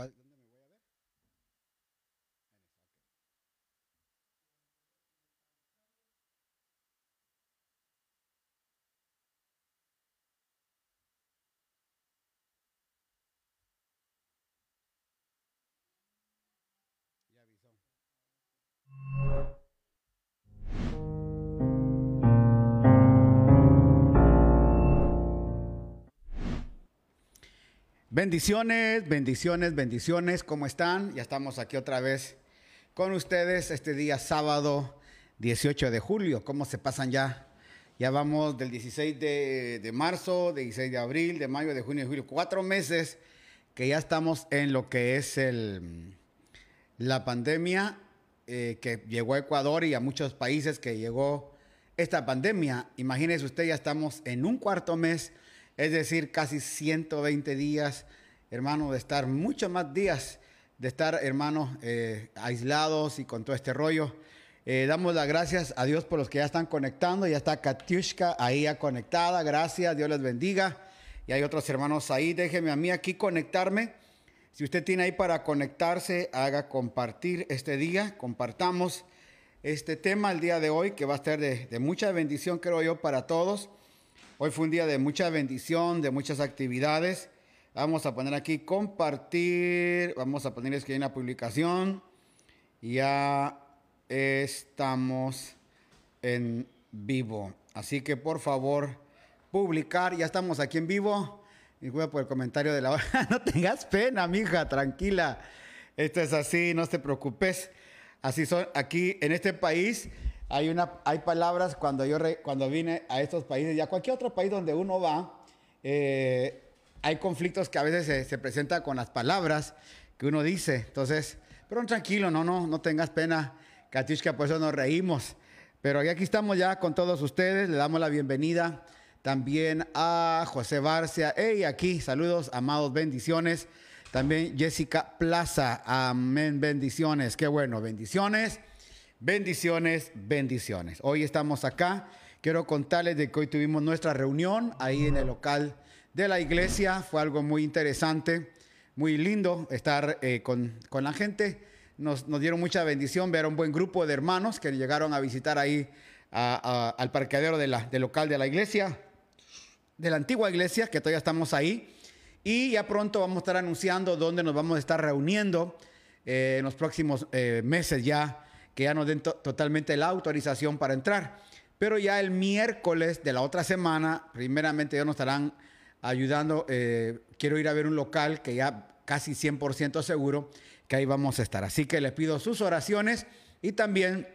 cual, Bendiciones, bendiciones, bendiciones. ¿Cómo están? Ya estamos aquí otra vez con ustedes este día sábado 18 de julio. ¿Cómo se pasan ya? Ya vamos del 16 de, marzo, de 16 de abril, de mayo, de junio, de julio. Cuatro meses que ya estamos en lo que es el, la pandemia eh, que llegó a Ecuador y a muchos países que llegó esta pandemia. Imagínese usted, ya estamos en un cuarto mes, es decir, casi 120 días, hermano, de estar muchos más días, de estar, hermano, eh, aislados y con todo este rollo. Eh, damos las gracias a Dios por los que ya están conectando. Ya está Katiushka ahí ya conectada. Gracias, Dios les bendiga. Y hay otros hermanos ahí. Déjeme a mí aquí conectarme. Si usted tiene ahí para conectarse, haga compartir este día. Compartamos este tema el día de hoy, que va a ser de mucha bendición, creo yo, para todos. Hoy fue un día de mucha bendición, de muchas actividades. Vamos a poner aquí compartir. Vamos a poner aquí una publicación. Ya estamos en vivo. Así que por favor, publicar. Ya estamos aquí en vivo. Disculpa por el comentario de la hora. no tengas pena, mija, tranquila. Esto es así, no te preocupes. Así son aquí en este país. Hay, una, hay palabras cuando yo re- cuando vine a estos países y a cualquier otro país donde uno va, eh, hay conflictos que a veces se, se presentan con las palabras que uno dice. Entonces, pero tranquilo, no, no, no tengas pena, Katiushka, por eso nos reímos. Pero aquí estamos ya con todos ustedes, le damos la bienvenida también a José Barcia. Hey, aquí, saludos, amados, bendiciones. También Jessica Plaza, amén, bendiciones. Qué bueno, bendiciones, bendiciones, bendiciones. Hoy estamos acá. Quiero contarles de que hoy tuvimos nuestra reunión ahí en el local de la iglesia. Fue algo muy interesante, muy lindo estar eh, con, con la gente. Nos, nos dieron mucha bendición ver un buen grupo de hermanos que llegaron a visitar ahí al parqueadero de la, del local de la iglesia de la antigua iglesia, que todavía estamos ahí. Y ya pronto vamos a estar anunciando dónde nos vamos a estar reuniendo eh, en los próximos eh, meses ya, que ya nos den to- totalmente la autorización para entrar. Pero ya el miércoles de la otra semana, primeramente ya nos estarán ayudando. eh, quiero ir a ver un local que ya casi 100% seguro que ahí vamos a estar. Así que les pido sus oraciones y también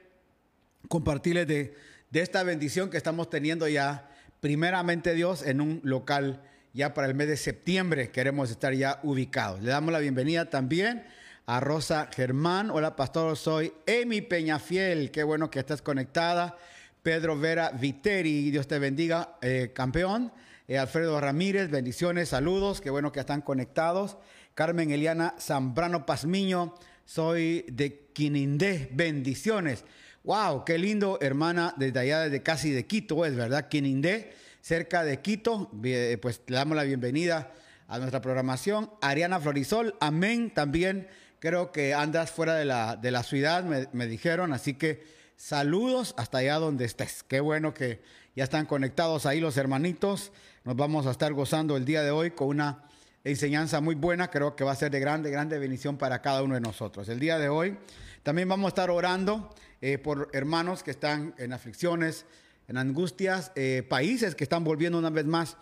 compartirles de, de esta bendición que estamos teniendo ya, primeramente Dios, en un local ya para el mes de septiembre. Queremos estar ya ubicados. Le damos la bienvenida también a Rosa Germán. Hola, pastor, soy Emi Peñafiel. Qué bueno que estás conectada. Pedro Vera Viteri, Dios te bendiga, eh, campeón. Eh, Alfredo Ramírez, bendiciones, saludos, qué bueno que están conectados. Carmen Eliana Zambrano Pazmiño, soy de Quinindé, bendiciones. Wow, qué lindo, hermana, desde allá, desde casi de Quito, es verdad, Quinindé, cerca de Quito. Bien, Pues le damos la bienvenida a nuestra programación. Ariana Florisol, amén, también creo que andas fuera de la, de la ciudad, me, me dijeron, así que saludos hasta allá donde estés. Qué bueno que ya están conectados ahí los hermanitos. Nos vamos a estar gozando el día de hoy con una enseñanza muy buena, creo que va a ser de grande, grande bendición para cada uno de nosotros. El día de hoy también vamos a estar orando eh, por hermanos que están en aflicciones, en angustias, eh, países que están volviendo una vez más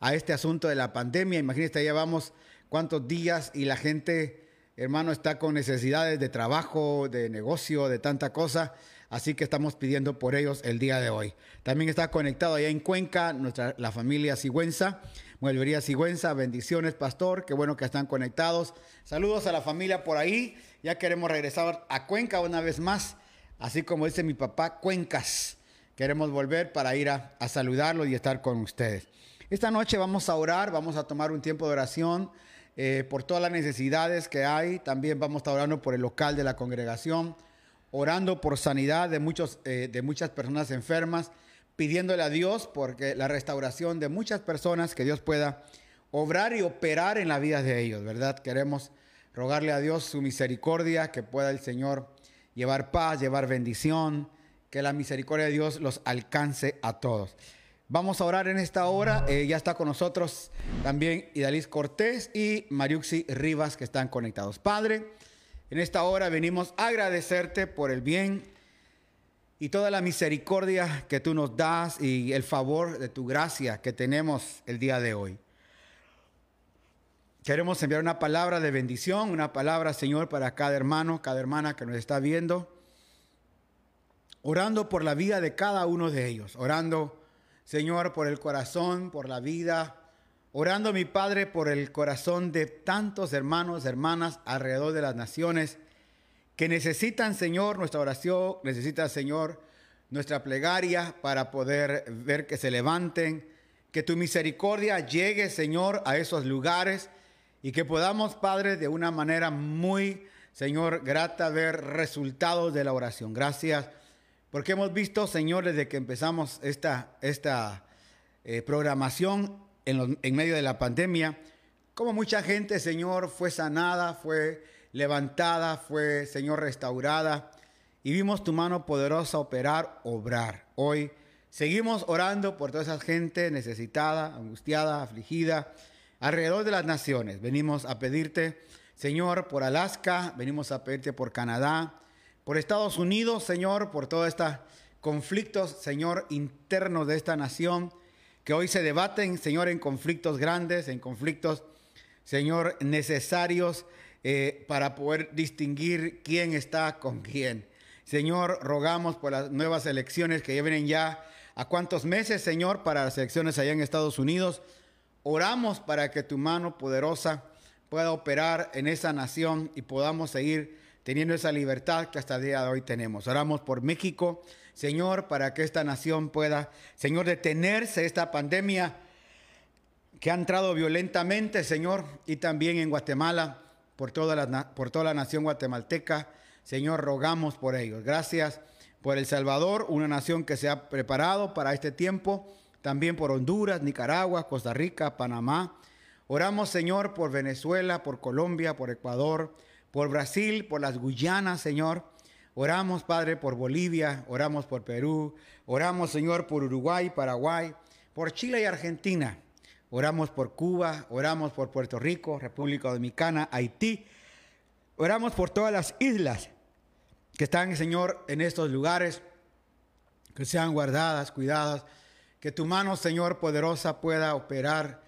a este asunto de la pandemia. Imagínense, ya llevamos cuántos días y la gente, hermano, está con necesidades de trabajo, de negocio, de tanta cosa. Así que estamos pidiendo por ellos el día de hoy. También está conectado allá en Cuenca nuestra, la familia Sigüenza, Mueblería Sigüenza. Bendiciones, pastor. Qué bueno que están conectados. Saludos a la familia por ahí. Ya queremos regresar a Cuenca una vez más. Así como dice mi papá, Cuencas. Queremos volver para ir a, a saludarlos y estar con ustedes. Esta noche vamos a orar, vamos a tomar un tiempo de oración eh, por todas las necesidades que hay. También vamos a estar orando por el local de la congregación, orando por sanidad de, muchos, eh, de muchas personas enfermas, pidiéndole a Dios porque la restauración de muchas personas, que Dios pueda obrar y operar en la vida de ellos, ¿verdad? Queremos rogarle a Dios su misericordia, que pueda el Señor llevar paz, llevar bendición, que la misericordia de Dios los alcance a todos. Vamos a orar en esta hora. Eh, ya está con nosotros también Idalis Cortés y Mariuxi Rivas que están conectados. Padre, en esta hora venimos a agradecerte por el bien y toda la misericordia que tú nos das y el favor de tu gracia que tenemos el día de hoy. Queremos enviar una palabra de bendición, una palabra, Señor, para cada hermano, cada hermana que nos está viendo, orando por la vida de cada uno de ellos, orando, Señor, por el corazón, por la vida, orando, mi Padre, por el corazón de tantos hermanos, hermanas alrededor de las naciones que necesitan, Señor, nuestra oración, necesitan, Señor, nuestra plegaria para poder ver que se levanten, que tu misericordia llegue, Señor, a esos lugares y que podamos, Padre, de una manera muy, Señor, grata ver resultados de la oración. Gracias, porque hemos visto, Señor, desde que empezamos esta, esta eh, programación en, en medio de la pandemia, como mucha gente, Señor, fue sanada, fue levantada, fue, Señor, restaurada. Y vimos tu mano poderosa operar, obrar. Hoy seguimos orando por toda esa gente necesitada, angustiada, afligida alrededor de las naciones. Venimos a pedirte, Señor, por Alaska, venimos a pedirte por Canadá, por Estados Unidos, Señor, por todos estos conflictos, Señor, internos de esta nación, que hoy se debaten, Señor, en conflictos grandes, en conflictos, Señor, necesarios eh, para poder distinguir quién está con quién. Señor, rogamos por las nuevas elecciones que vienen ya a cuántos meses, Señor, para las elecciones allá en Estados Unidos. Oramos para que tu mano poderosa pueda operar en esa nación y podamos seguir teniendo esa libertad que hasta el día de hoy tenemos. Oramos por México, Señor, para que esta nación pueda, Señor, detenerse esta pandemia que ha entrado violentamente, Señor, y también en Guatemala, por toda la, por toda la nación guatemalteca. Señor, rogamos por ellos. Gracias por El Salvador, una nación que se ha preparado para este tiempo también por Honduras, Nicaragua, Costa Rica, Panamá. Oramos, Señor, por Venezuela, por Colombia, por Ecuador, por Brasil, por las Guyanas, Señor. Oramos, Padre, por Bolivia, oramos por Perú, oramos, Señor, por Uruguay, Paraguay, por Chile y Argentina. Oramos por Cuba, oramos por Puerto Rico, República Dominicana, Haití. Oramos por todas las islas que están, Señor, en estos lugares, que sean guardadas, cuidadas que tu mano, Señor, poderosa pueda operar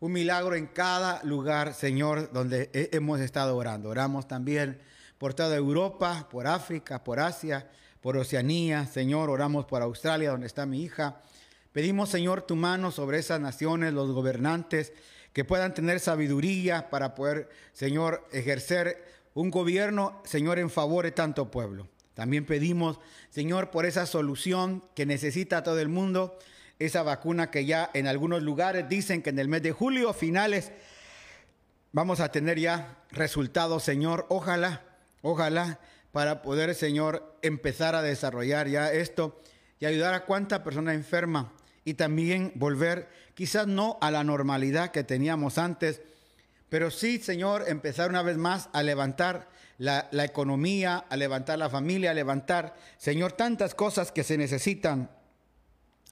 un milagro en cada lugar, Señor, donde hemos estado orando. Oramos también por toda Europa, por África, por Asia, por Oceanía. Señor, oramos por Australia, donde está mi hija. Pedimos, Señor, tu mano sobre esas naciones, los gobernantes, que puedan tener sabiduría para poder, Señor, ejercer un gobierno, Señor, en favor de tanto pueblo. También pedimos, Señor, por esa solución que necesita todo el mundo esa vacuna que ya en algunos lugares dicen que en el mes de julio finales vamos a tener ya resultados, Señor. Ojalá, ojalá para poder, Señor, empezar a desarrollar ya esto y ayudar a cuánta persona enferma y también volver quizás no a la normalidad que teníamos antes, pero sí, Señor, empezar una vez más a levantar la, la, economía, a levantar la familia, a levantar, Señor, tantas cosas que se necesitan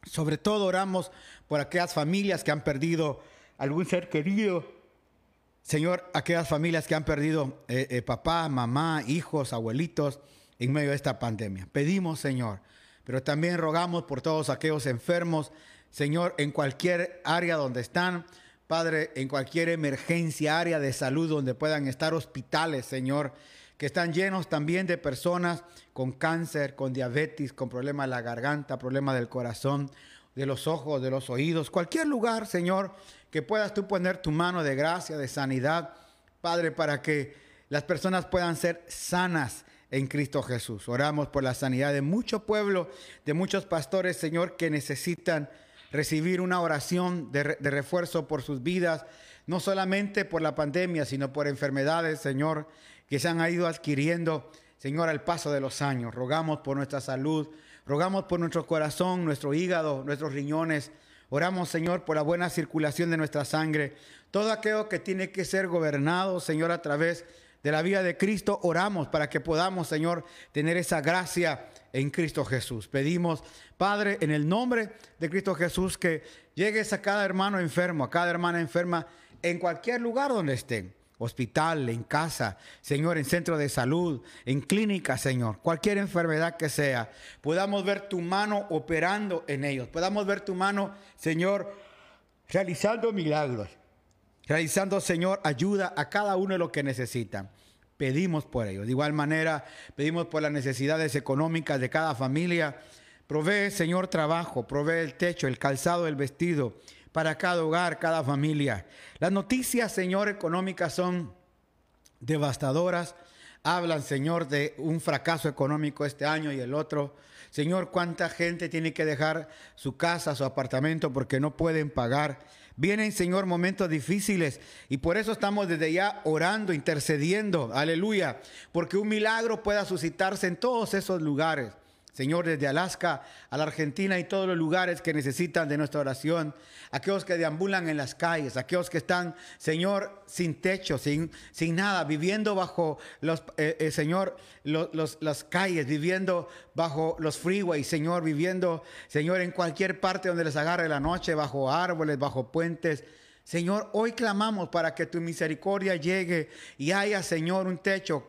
sobre todo oramos por aquellas familias que han perdido algún ser querido. Señor, aquellas familias que han perdido eh, eh, papá, mamá, hijos, abuelitos en medio de esta pandemia. Pedimos, Señor, pero también rogamos por todos aquellos enfermos, Señor, en cualquier área donde están, Padre, en cualquier emergencia, área de salud donde puedan estar hospitales, Señor, que están llenos también de personas con cáncer, con diabetes, con problemas de la garganta, problemas del corazón, de los ojos, de los oídos, cualquier lugar, Señor, que puedas tú poner tu mano de gracia, de sanidad, Padre, para que las personas puedan ser sanas en Cristo Jesús. Oramos por la sanidad de mucho pueblo, de muchos pastores, Señor, que necesitan recibir una oración de, de refuerzo por sus vidas, no solamente por la pandemia, sino por enfermedades, Señor, que se han ido adquiriendo, Señor, al paso de los años. Rogamos por nuestra salud, rogamos por nuestro corazón, nuestro hígado, nuestros riñones. Oramos, Señor, por la buena circulación de nuestra sangre. Todo aquello que tiene que ser gobernado, Señor, a través de la vida de Cristo, oramos para que podamos, Señor, tener esa gracia en Cristo Jesús. Pedimos, Padre, en el nombre de Cristo Jesús, que llegues a cada hermano enfermo, a cada hermana enferma, en cualquier lugar donde estén hospital, en casa, Señor, en centro de salud, en clínica, Señor, cualquier enfermedad que sea, podamos ver tu mano operando en ellos, podamos ver tu mano, Señor, realizando milagros, realizando, Señor, ayuda a cada uno de los que necesitan. Pedimos por ellos. De igual manera, pedimos por las necesidades económicas de cada familia. Provee, Señor, trabajo, provee el techo, el calzado, el vestido para cada hogar, cada familia. Las noticias, Señor, económicas son devastadoras. Hablan, Señor, de un fracaso económico este año y el otro. Señor, cuánta gente tiene que dejar su casa, su apartamento porque no pueden pagar. Vienen, Señor, momentos difíciles y por eso estamos desde ya orando, intercediendo, aleluya, porque un milagro pueda suscitarse en todos esos lugares. Señor, desde Alaska a la Argentina y todos los lugares que necesitan de nuestra oración, aquellos que deambulan en las calles, aquellos que están, Señor, sin techo, sin, sin nada, viviendo bajo los, eh, eh, Señor, las calles, viviendo bajo los freeways, Señor, viviendo, Señor, en cualquier parte donde les agarre la noche, bajo árboles, bajo puentes. Señor, hoy clamamos para que tu misericordia llegue y haya, Señor, un techo,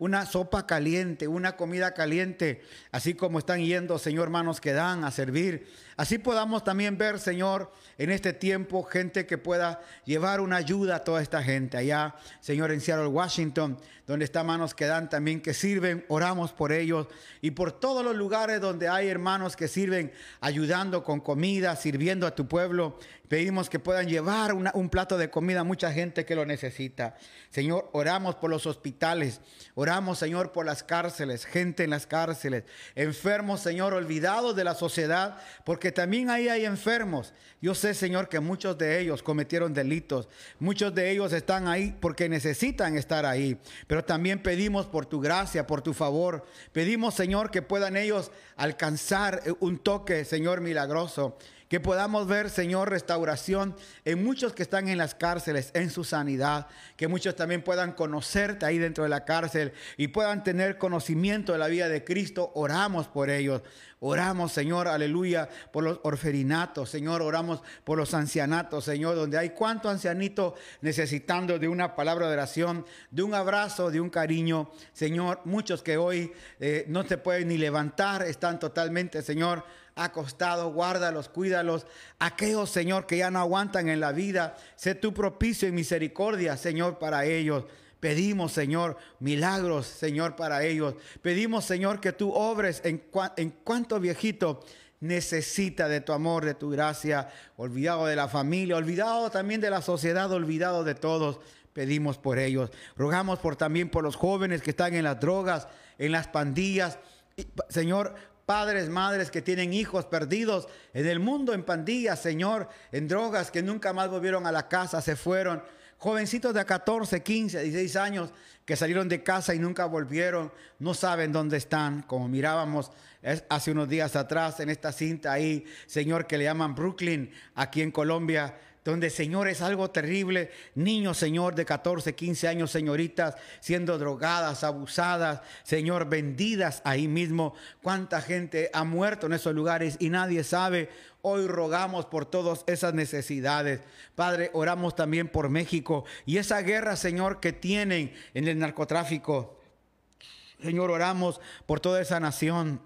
una sopa caliente, una comida caliente, así como están yendo, Señor, hermanos que dan a servir. Así podamos también ver, Señor, en este tiempo, gente que pueda llevar una ayuda a toda esta gente. Allá, Señor, en Seattle, Washington, donde están manos que dan también, que sirven, oramos por ellos y por todos los lugares donde hay hermanos que sirven, ayudando con comida, sirviendo a tu pueblo. Pedimos que puedan llevar un plato de comida a mucha gente que lo necesita. Señor, oramos por los hospitales, oramos, Señor, por las cárceles, gente en las cárceles, enfermos, Señor, olvidados de la sociedad, porque también ahí hay enfermos. Yo sé, Señor, que muchos de ellos cometieron delitos, muchos de ellos están ahí porque necesitan estar ahí, pero también pedimos por tu gracia, por tu favor, pedimos, Señor, que puedan ellos alcanzar un toque, Señor, milagroso. Que podamos ver, Señor, restauración en muchos que están en las cárceles, en su sanidad. Que muchos también puedan conocerte ahí dentro de la cárcel y puedan tener conocimiento de la vida de Cristo. Oramos por ellos. Oramos, Señor, aleluya, por los orferinatos, Señor, oramos por los ancianatos, Señor, donde hay cuánto ancianito necesitando de una palabra de oración, de un abrazo, de un cariño, Señor, muchos que hoy eh, no se pueden ni levantar, están totalmente, Señor, acostado, guárdalos, cuídalos. Aquellos, Señor, que ya no aguantan en la vida, sé tu propicio y misericordia, Señor, para ellos. Pedimos, Señor, milagros, Señor, para ellos. Pedimos, Señor, que tú obres en, en cuanto viejito necesita de tu amor, de tu gracia, olvidado de la familia, olvidado también de la sociedad, olvidado de todos. Pedimos por ellos. Rogamos por también por los jóvenes que están en las drogas, en las pandillas. Señor, padres, madres que tienen hijos perdidos en el mundo, en pandillas, Señor, en drogas, que nunca más volvieron a la casa, se fueron. Jovencitos de 14, 15, 16 años que salieron de casa y nunca volvieron, no saben dónde están, como mirábamos hace unos días atrás en esta cinta ahí, Señor, que le llaman Brooklyn, aquí en Colombia, donde, Señor, es algo terrible. Niños, Señor, de 14, 15 años, señoritas, siendo drogadas, abusadas, Señor, vendidas ahí mismo. ¿Cuánta gente ha muerto en esos lugares y nadie sabe? Hoy rogamos por todas esas necesidades. Padre, oramos también por México y esa guerra, Señor, que tienen en el narcotráfico. Señor, oramos por toda esa nación.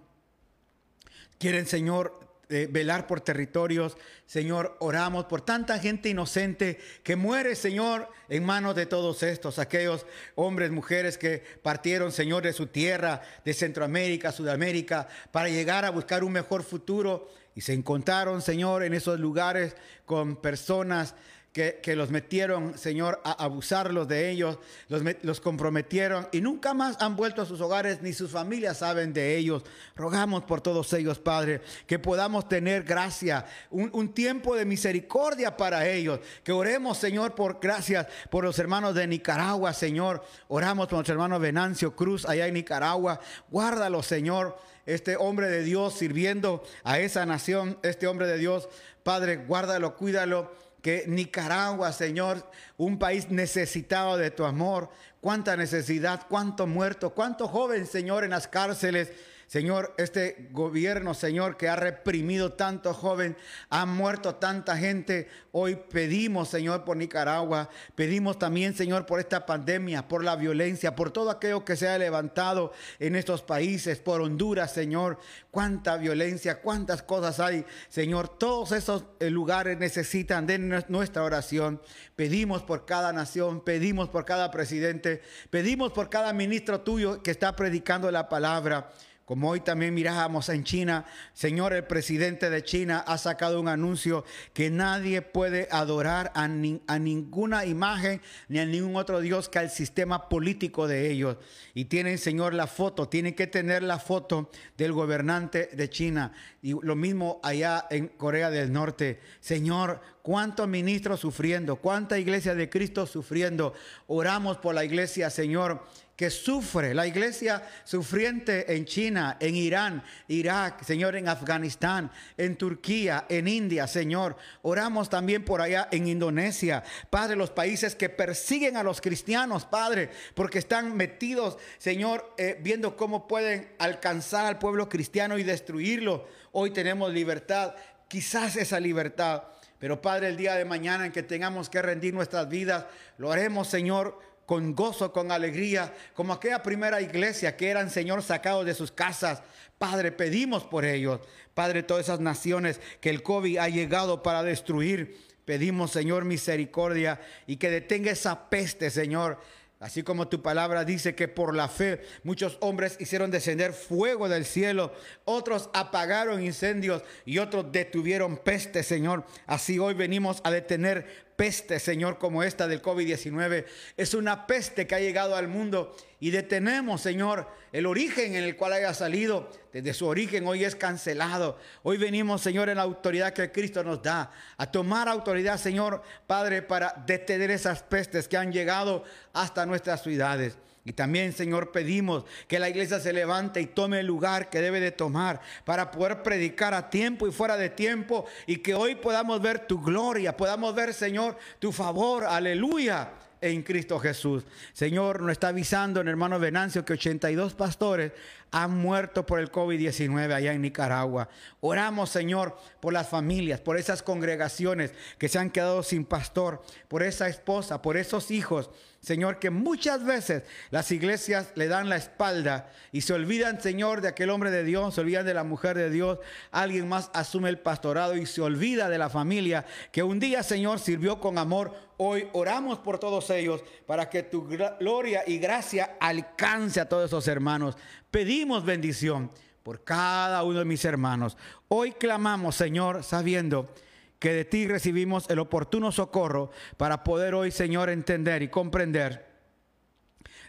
Quieren, Señor, velar por territorios. Señor, oramos por tanta gente inocente que muere, Señor, en manos de todos estos, aquellos hombres, mujeres que partieron, Señor, de su tierra, de Centroamérica, Sudamérica, para llegar a buscar un mejor futuro. Y se encontraron, Señor, en esos lugares con personas que, los metieron, Señor, a abusarlos de ellos, los, los, comprometieron y nunca más han vuelto a sus hogares, ni sus familias saben de ellos. Rogamos por todos ellos, Padre, que podamos tener gracia, un, un tiempo de misericordia para ellos. Que oremos, Señor, por gracias por los hermanos de Nicaragua, Señor. Oramos por nuestro hermano Venancio Cruz allá en Nicaragua. Guárdalo, Señor este hombre de Dios sirviendo a esa nación, este hombre de Dios, Padre, guárdalo, cuídalo que Nicaragua, Señor, un país necesitado de tu amor, cuánta necesidad, cuánto muerto, cuánto joven, Señor, en las cárceles Señor, este gobierno, Señor, que ha reprimido tanto joven, ha muerto tanta gente. Hoy pedimos, Señor, por Nicaragua. Pedimos también, Señor, por esta pandemia, por la violencia, por todo aquello que se ha levantado en estos países, por Honduras, Señor. Cuánta violencia, cuántas cosas hay, Señor. Todos esos eh, lugares necesitan de nuestra oración. Pedimos por cada nación, pedimos por cada presidente, pedimos por cada ministro tuyo que está predicando la palabra. Como hoy también mirábamos en China, Señor, el presidente de China ha sacado un anuncio que nadie puede adorar a, ninguna imagen ni a ningún otro Dios que al sistema político de ellos. Y tienen, Señor, la foto, tienen que tener la foto del gobernante de China. Y lo mismo allá en Corea del Norte. Señor, cuántos ministros sufriendo, cuánta iglesia de Cristo sufriendo. Oramos por la iglesia, Señor que sufre, la iglesia sufriente en China, en Irán, Irak, Señor, en Afganistán, en Turquía, en India, Señor. Oramos también por allá en Indonesia, Padre, los países que persiguen a los cristianos, Padre, porque están metidos, Señor, eh, viendo cómo pueden alcanzar al pueblo cristiano y destruirlo. Hoy tenemos libertad, quizás esa libertad. Pero Padre, el día de mañana en que tengamos que rendir nuestras vidas, lo haremos, Señor, con gozo, con alegría, como aquella primera iglesia que eran, Señor, sacados de sus casas. Padre, pedimos por ellos. Padre, todas esas naciones que el COVID ha llegado para destruir. Pedimos, Señor, misericordia y que detenga esa peste, Señor. Así como tu palabra dice que por la fe muchos hombres hicieron descender fuego del cielo, otros apagaron incendios y otros detuvieron peste, Señor. Así hoy venimos a detener peste, Señor, como esta del COVID-19. Es una peste que ha llegado al mundo y detenemos, Señor, el origen en el cual haya salido. Desde su origen hoy es cancelado. Hoy venimos, Señor, en la autoridad que Cristo nos da, a tomar autoridad, Señor, Padre, para detener esas pestes que han llegado hasta nuestras ciudades. Y también, Señor, pedimos que la iglesia se levante y tome el lugar que debe de tomar para poder predicar a tiempo y fuera de tiempo y que hoy podamos ver tu gloria, podamos ver, Señor, tu favor. Aleluya en Cristo Jesús. Señor, nos está avisando en hermano Venancio que 82 pastores han muerto por el COVID-19 allá en Nicaragua. Oramos, Señor, por las familias, por esas congregaciones que se han quedado sin pastor, por esa esposa, por esos hijos. Señor, que muchas veces las iglesias le dan la espalda y se olvidan, Señor, de aquel hombre de Dios, se olvidan de la mujer de Dios. Alguien más asume el pastorado y se olvida de la familia que un día, Señor, sirvió con amor. Hoy oramos por todos ellos para que tu gloria y gracia alcance a todos esos hermanos. Pedimos bendición por cada uno de mis hermanos. Hoy clamamos, Señor, sabiendo que de ti recibimos el oportuno socorro para poder hoy, Señor, entender y comprender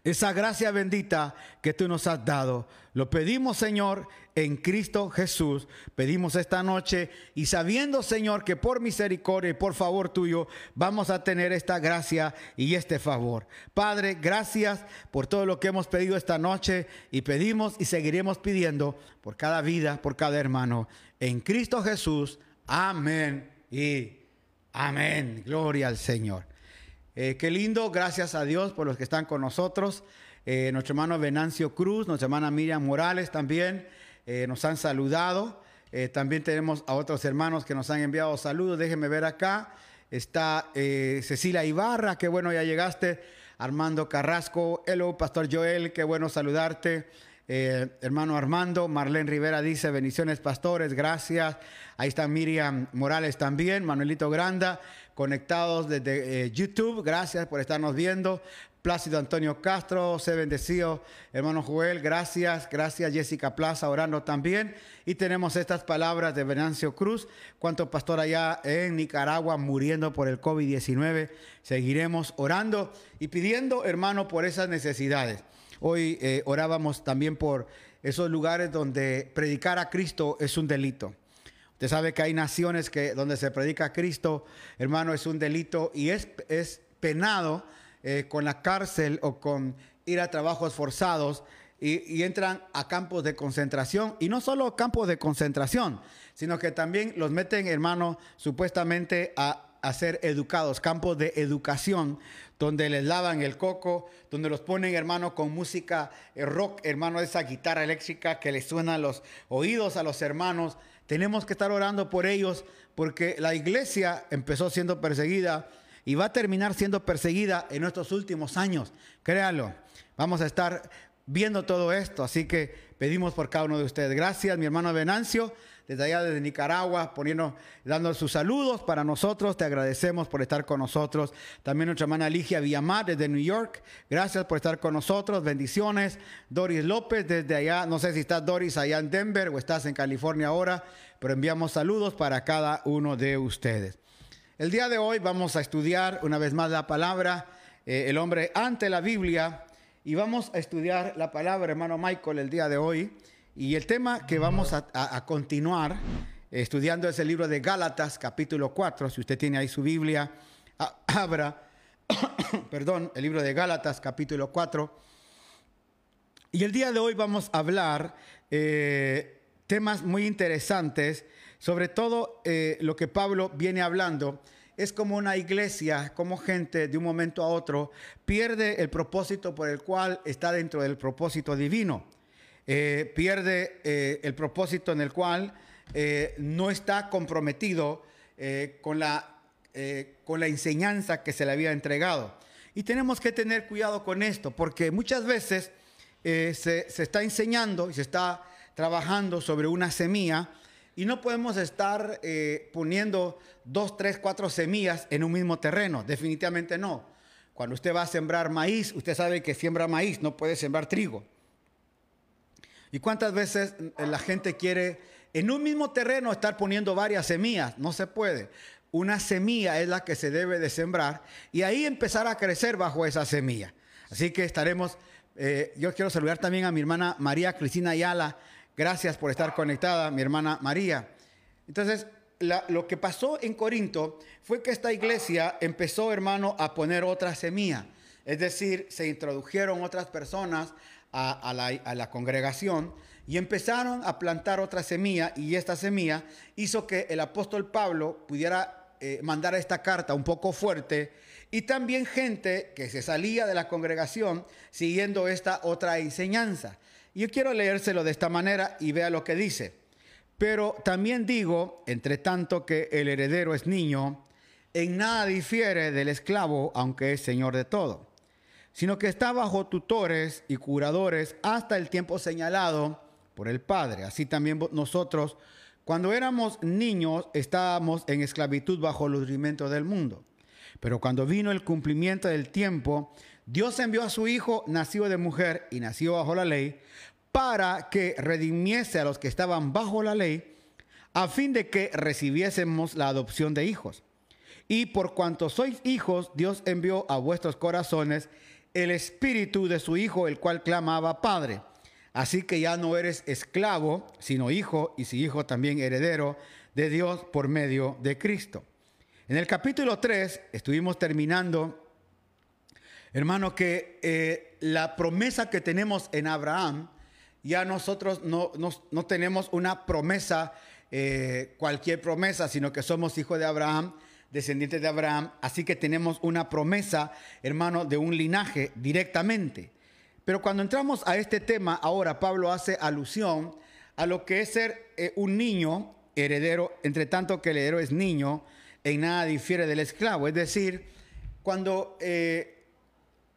esa gracia bendita que tú nos has dado. Lo pedimos, Señor, en Cristo Jesús. Pedimos esta noche y sabiendo, Señor, que por misericordia y por favor tuyo vamos a tener esta gracia y este favor. Padre, gracias por todo lo que hemos pedido esta noche y pedimos y seguiremos pidiendo por cada vida, por cada hermano. En Cristo Jesús. Amén y amén. Gloria al Señor. Eh, qué lindo, gracias a Dios por los que están con nosotros. Eh, nuestro hermano Venancio Cruz, nuestra hermana Miriam Morales también eh, nos han saludado. también tenemos a otros hermanos que nos han enviado saludos. Déjenme ver acá. Está Cecilia Ibarra, qué bueno ya llegaste. Armando Carrasco, hello, Pastor Joel, qué bueno saludarte. Hermano Armando, Marlene Rivera dice, bendiciones pastores, gracias. Ahí está Miriam Morales también, Manuelito Granda conectados desde eh, YouTube. Gracias por estarnos viendo. Plácido Antonio Castro, se bendecido. Hermano Joel, gracias. Gracias Jessica Plaza orando también. Y tenemos estas palabras de Venancio Cruz. Cuánto pastor allá en Nicaragua muriendo por el COVID-19. Seguiremos orando y pidiendo, hermano, por esas necesidades. Hoy eh, orábamos también por esos lugares donde predicar a Cristo es un delito. Usted sabe que hay naciones que donde se predica a Cristo, hermano, es un delito y es, es penado eh, con la cárcel o con ir a trabajos forzados y, entran a campos de concentración. Y no solo campos de concentración, sino que también los meten, hermano, supuestamente a a ser educados, campos de educación, donde les lavan el coco, donde los ponen, hermano, con música eh, rock, hermano, esa guitarra eléctrica que les suena a los oídos a los hermanos. Tenemos que estar orando por ellos porque la iglesia empezó siendo perseguida y va a terminar siendo perseguida en estos últimos años. Créanlo, vamos a estar viendo todo esto, así que pedimos por cada uno de ustedes. Gracias, mi hermano Venancio desde allá desde Nicaragua, poniendo, dando sus saludos para nosotros. Te agradecemos por estar con nosotros. También nuestra hermana Ligia Villamar desde New York. Gracias por estar con nosotros. Bendiciones. Doris López desde allá. No sé si estás Doris allá en Denver o estás en California ahora, pero enviamos saludos para cada uno de ustedes. El día de hoy vamos a estudiar una vez más la palabra, eh, el hombre ante la Biblia. Y vamos a estudiar la palabra, hermano Michael, el día de hoy. Y el tema que vamos a, continuar estudiando es el libro de Gálatas, capítulo 4. Si usted tiene ahí su Biblia, abra, perdón, el libro de Gálatas, capítulo 4. Y el día de hoy vamos a hablar eh, temas muy interesantes, sobre todo eh, lo que Pablo viene hablando. Es como una iglesia, como gente de un momento a otro pierde el propósito por el cual está dentro del propósito divino. Eh, pierde eh, el propósito en el cual eh, no está comprometido con, la, con la enseñanza que se le había entregado. Y tenemos que tener cuidado con esto, porque muchas veces se, se, está enseñando y se está trabajando sobre una semilla y no podemos estar poniendo dos, tres, cuatro semillas en un mismo terreno. Definitivamente no. Cuando usted va a sembrar maíz, usted sabe que siembra maíz, no puede sembrar trigo. ¿Y cuántas veces la gente quiere en un mismo terreno estar poniendo varias semillas? No se puede. Una semilla es la que se debe de sembrar y ahí empezar a crecer bajo esa semilla. Así que estaremos, eh, yo quiero saludar también a mi hermana María Cristina Ayala. Gracias por estar conectada, mi hermana María. Entonces, lo que pasó en Corinto fue que esta iglesia empezó, hermano, a poner otra semilla. Es decir, se introdujeron otras personas a, la, congregación y empezaron a plantar otra semilla y esta semilla hizo que el apóstol Pablo pudiera eh, mandar esta carta un poco fuerte y también gente que se salía de la congregación siguiendo esta otra enseñanza. Yo quiero leérselo de esta manera y vea lo que dice. Pero también digo, entre tanto que el heredero es niño, en nada difiere del esclavo, aunque es señor de todo sino que está bajo tutores y curadores hasta el tiempo señalado por el Padre. Así también nosotros, cuando éramos niños, estábamos en esclavitud bajo los rudimentos del mundo. Pero cuando vino el cumplimiento del tiempo, Dios envió a su Hijo, nacido de mujer y nacido bajo la ley, para que redimiese a los que estaban bajo la ley, a fin de que recibiésemos la adopción de hijos. Y por cuanto sois hijos, Dios envió a vuestros corazones el espíritu de su Hijo, el cual clamaba Padre. Así que ya no eres esclavo, sino hijo, y si hijo también heredero de Dios por medio de Cristo. En el capítulo 3 estuvimos terminando, hermano, que eh, la promesa que tenemos en Abraham, ya nosotros no, tenemos una promesa, eh, cualquier promesa, sino que somos hijos de Abraham descendientes de Abraham, así que tenemos una promesa, hermano, de un linaje directamente. Pero cuando entramos a este tema, ahora Pablo hace alusión a lo que es ser eh, un niño heredero, entre tanto que el heredero es niño, en nada difiere del esclavo. Es decir, cuando eh,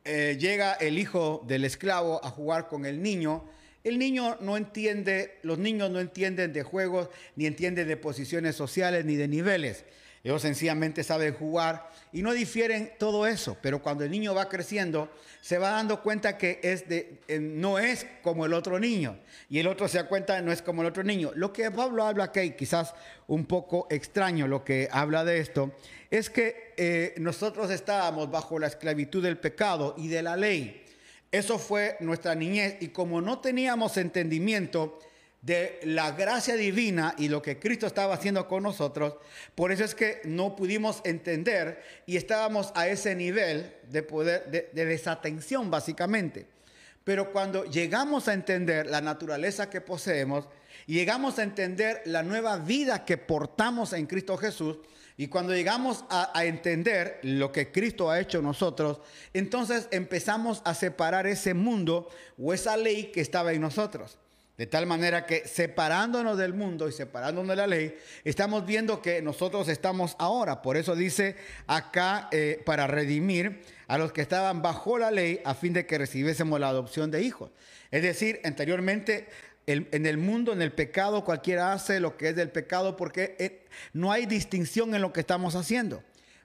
eh, llega el hijo del esclavo a jugar con el niño, el niño no entiende, los niños no entienden de juegos, ni entienden de posiciones sociales, ni de niveles. Ellos sencillamente saben jugar y no difieren todo eso, pero cuando el niño va creciendo, se va dando cuenta que es de, eh, no es como el otro niño y el otro se da cuenta no es como el otro niño. Lo que Pablo habla aquí, quizás un poco extraño lo que habla de esto, es que eh, nosotros estábamos bajo la esclavitud del pecado y de la ley. Eso fue nuestra niñez y como no teníamos entendimiento, de la gracia divina y lo que Cristo estaba haciendo con nosotros, por eso es que no pudimos entender y estábamos a ese nivel de poder, de, desatención básicamente. Pero cuando llegamos a entender la naturaleza que poseemos llegamos a entender la nueva vida que portamos en Cristo Jesús, Y cuando llegamos a, entender lo que Cristo ha hecho nosotros, entonces empezamos a separar ese mundo o esa ley que estaba en nosotros. De tal manera que separándonos del mundo y separándonos de la ley, estamos viendo que nosotros estamos ahora. Por eso dice acá, eh, para redimir a los que estaban bajo la ley, a fin de que recibiésemos la adopción de hijos. Es decir, anteriormente en el mundo, en el pecado, cualquiera hace lo que es del pecado porque eh, no hay distinción en lo que estamos haciendo.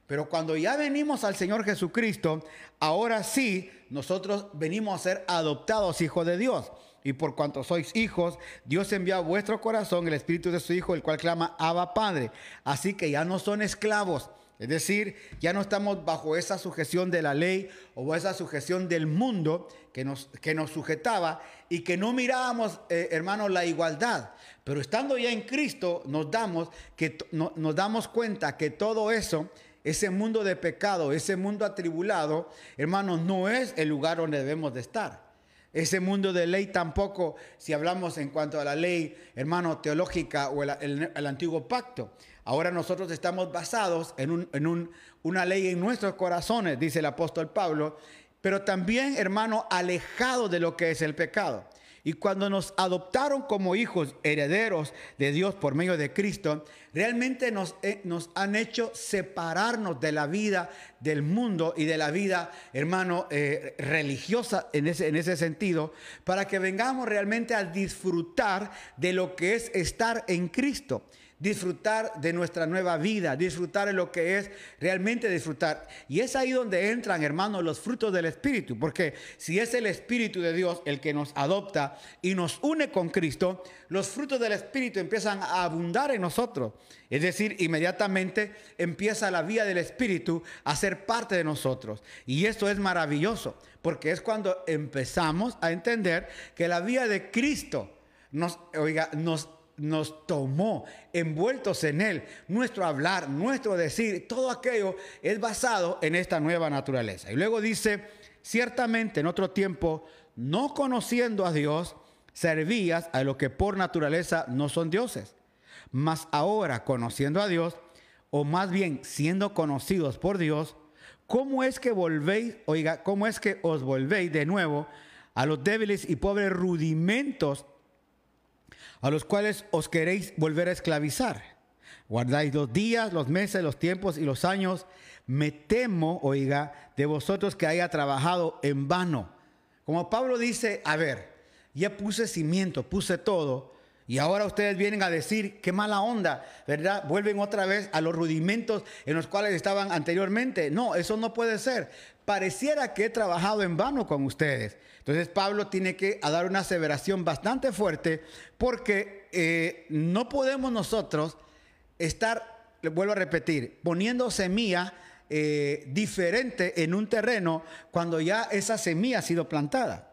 Pero cuando ya venimos al Señor Jesucristo, ahora sí, nosotros venimos a ser adoptados hijos de Dios. Y por cuanto sois hijos, Dios envía a vuestro corazón el Espíritu de su Hijo, el cual clama Abba Padre. Así que ya no son esclavos. Es decir, ya no estamos bajo esa sujeción de la ley o esa sujeción del mundo que nos, que nos sujetaba y que no mirábamos, eh, hermanos, la igualdad. Pero estando ya en Cristo, nos damos, que, nos damos cuenta que todo eso, ese mundo de pecado, ese mundo atribulado, hermanos, no es el lugar donde debemos de estar. Ese mundo de ley tampoco, si hablamos en cuanto a la ley, hermano, teológica o el, antiguo pacto. Ahora nosotros estamos basados en, en una ley en nuestros corazones, dice el apóstol Pablo, pero también, hermano, alejado de lo que es el pecado. Y cuando nos adoptaron como hijos herederos de Dios por medio de Cristo, realmente nos, eh, han hecho separarnos de la vida del mundo y de la vida, hermano, eh, religiosa en ese sentido, para que vengamos realmente a disfrutar de lo que es estar en Cristo disfrutar de nuestra nueva vida, disfrutar de lo que es realmente disfrutar. Y es ahí donde entran, hermanos, los frutos del Espíritu, porque si es el Espíritu de Dios el que nos adopta y nos une con Cristo, los frutos del Espíritu empiezan a abundar en nosotros. Es decir, inmediatamente empieza la vida del Espíritu a ser parte de nosotros. Y esto es maravilloso, porque es cuando empezamos a entender que la vida de Cristo nos, oiga, nos nos tomó envueltos en Él. Nuestro hablar, nuestro decir, todo aquello es basado en esta nueva naturaleza. Y luego dice, ciertamente en otro tiempo, no conociendo a Dios, servías a lo que por naturaleza no son dioses. Mas ahora, conociendo a Dios, o más bien siendo conocidos por Dios, ¿cómo es que volvéis, oiga, cómo es que os volvéis de nuevo a los débiles y pobres rudimentos a los cuales os queréis volver a esclavizar. Guardáis los días, los meses, los tiempos y los años. Me temo, oiga, de vosotros que haya trabajado en vano. Como Pablo dice, a ver, ya puse cimiento, puse todo, y ahora ustedes vienen a decir, qué mala onda, ¿verdad? Vuelven otra vez a los rudimentos en los cuales estaban anteriormente. No, eso no puede ser. Pareciera que he trabajado en vano con ustedes. Entonces Pablo tiene que dar una aseveración bastante fuerte porque eh, no podemos nosotros estar, vuelvo a repetir, poniendo semilla eh, diferente en un terreno cuando ya esa semilla ha sido plantada.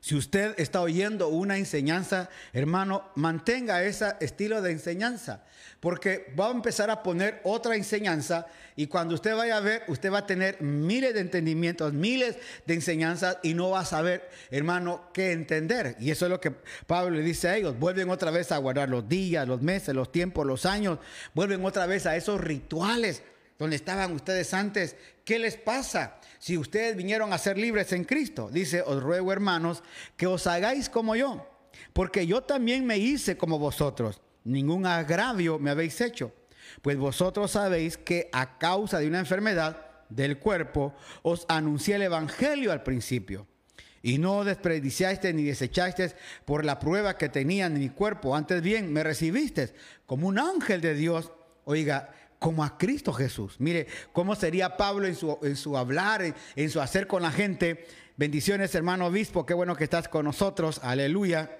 Si usted está oyendo una enseñanza, hermano, mantenga ese estilo de enseñanza, porque va a empezar a poner otra enseñanza y cuando usted vaya a ver, usted va a tener miles de entendimientos, miles de enseñanzas y no va a saber, hermano, qué entender. Y eso es lo que Pablo le dice a ellos. Vuelven otra vez a guardar los días, los meses, los tiempos, los años, vuelven otra vez a esos rituales donde estaban ustedes antes. ¿Qué les pasa? Si ustedes vinieron a ser libres en Cristo, dice, os ruego hermanos, que os hagáis como yo, porque yo también me hice como vosotros. Ningún agravio me habéis hecho, pues vosotros sabéis que a causa de una enfermedad del cuerpo os anuncié el Evangelio al principio. Y no desperdiciaste ni desechaste por la prueba que tenía en mi cuerpo. Antes bien, me recibiste como un ángel de Dios. Oiga, como a Cristo Jesús. Mire cómo sería Pablo en su, en su hablar, en, su hacer con la gente. Bendiciones, hermano obispo, qué bueno que estás con nosotros. Aleluya.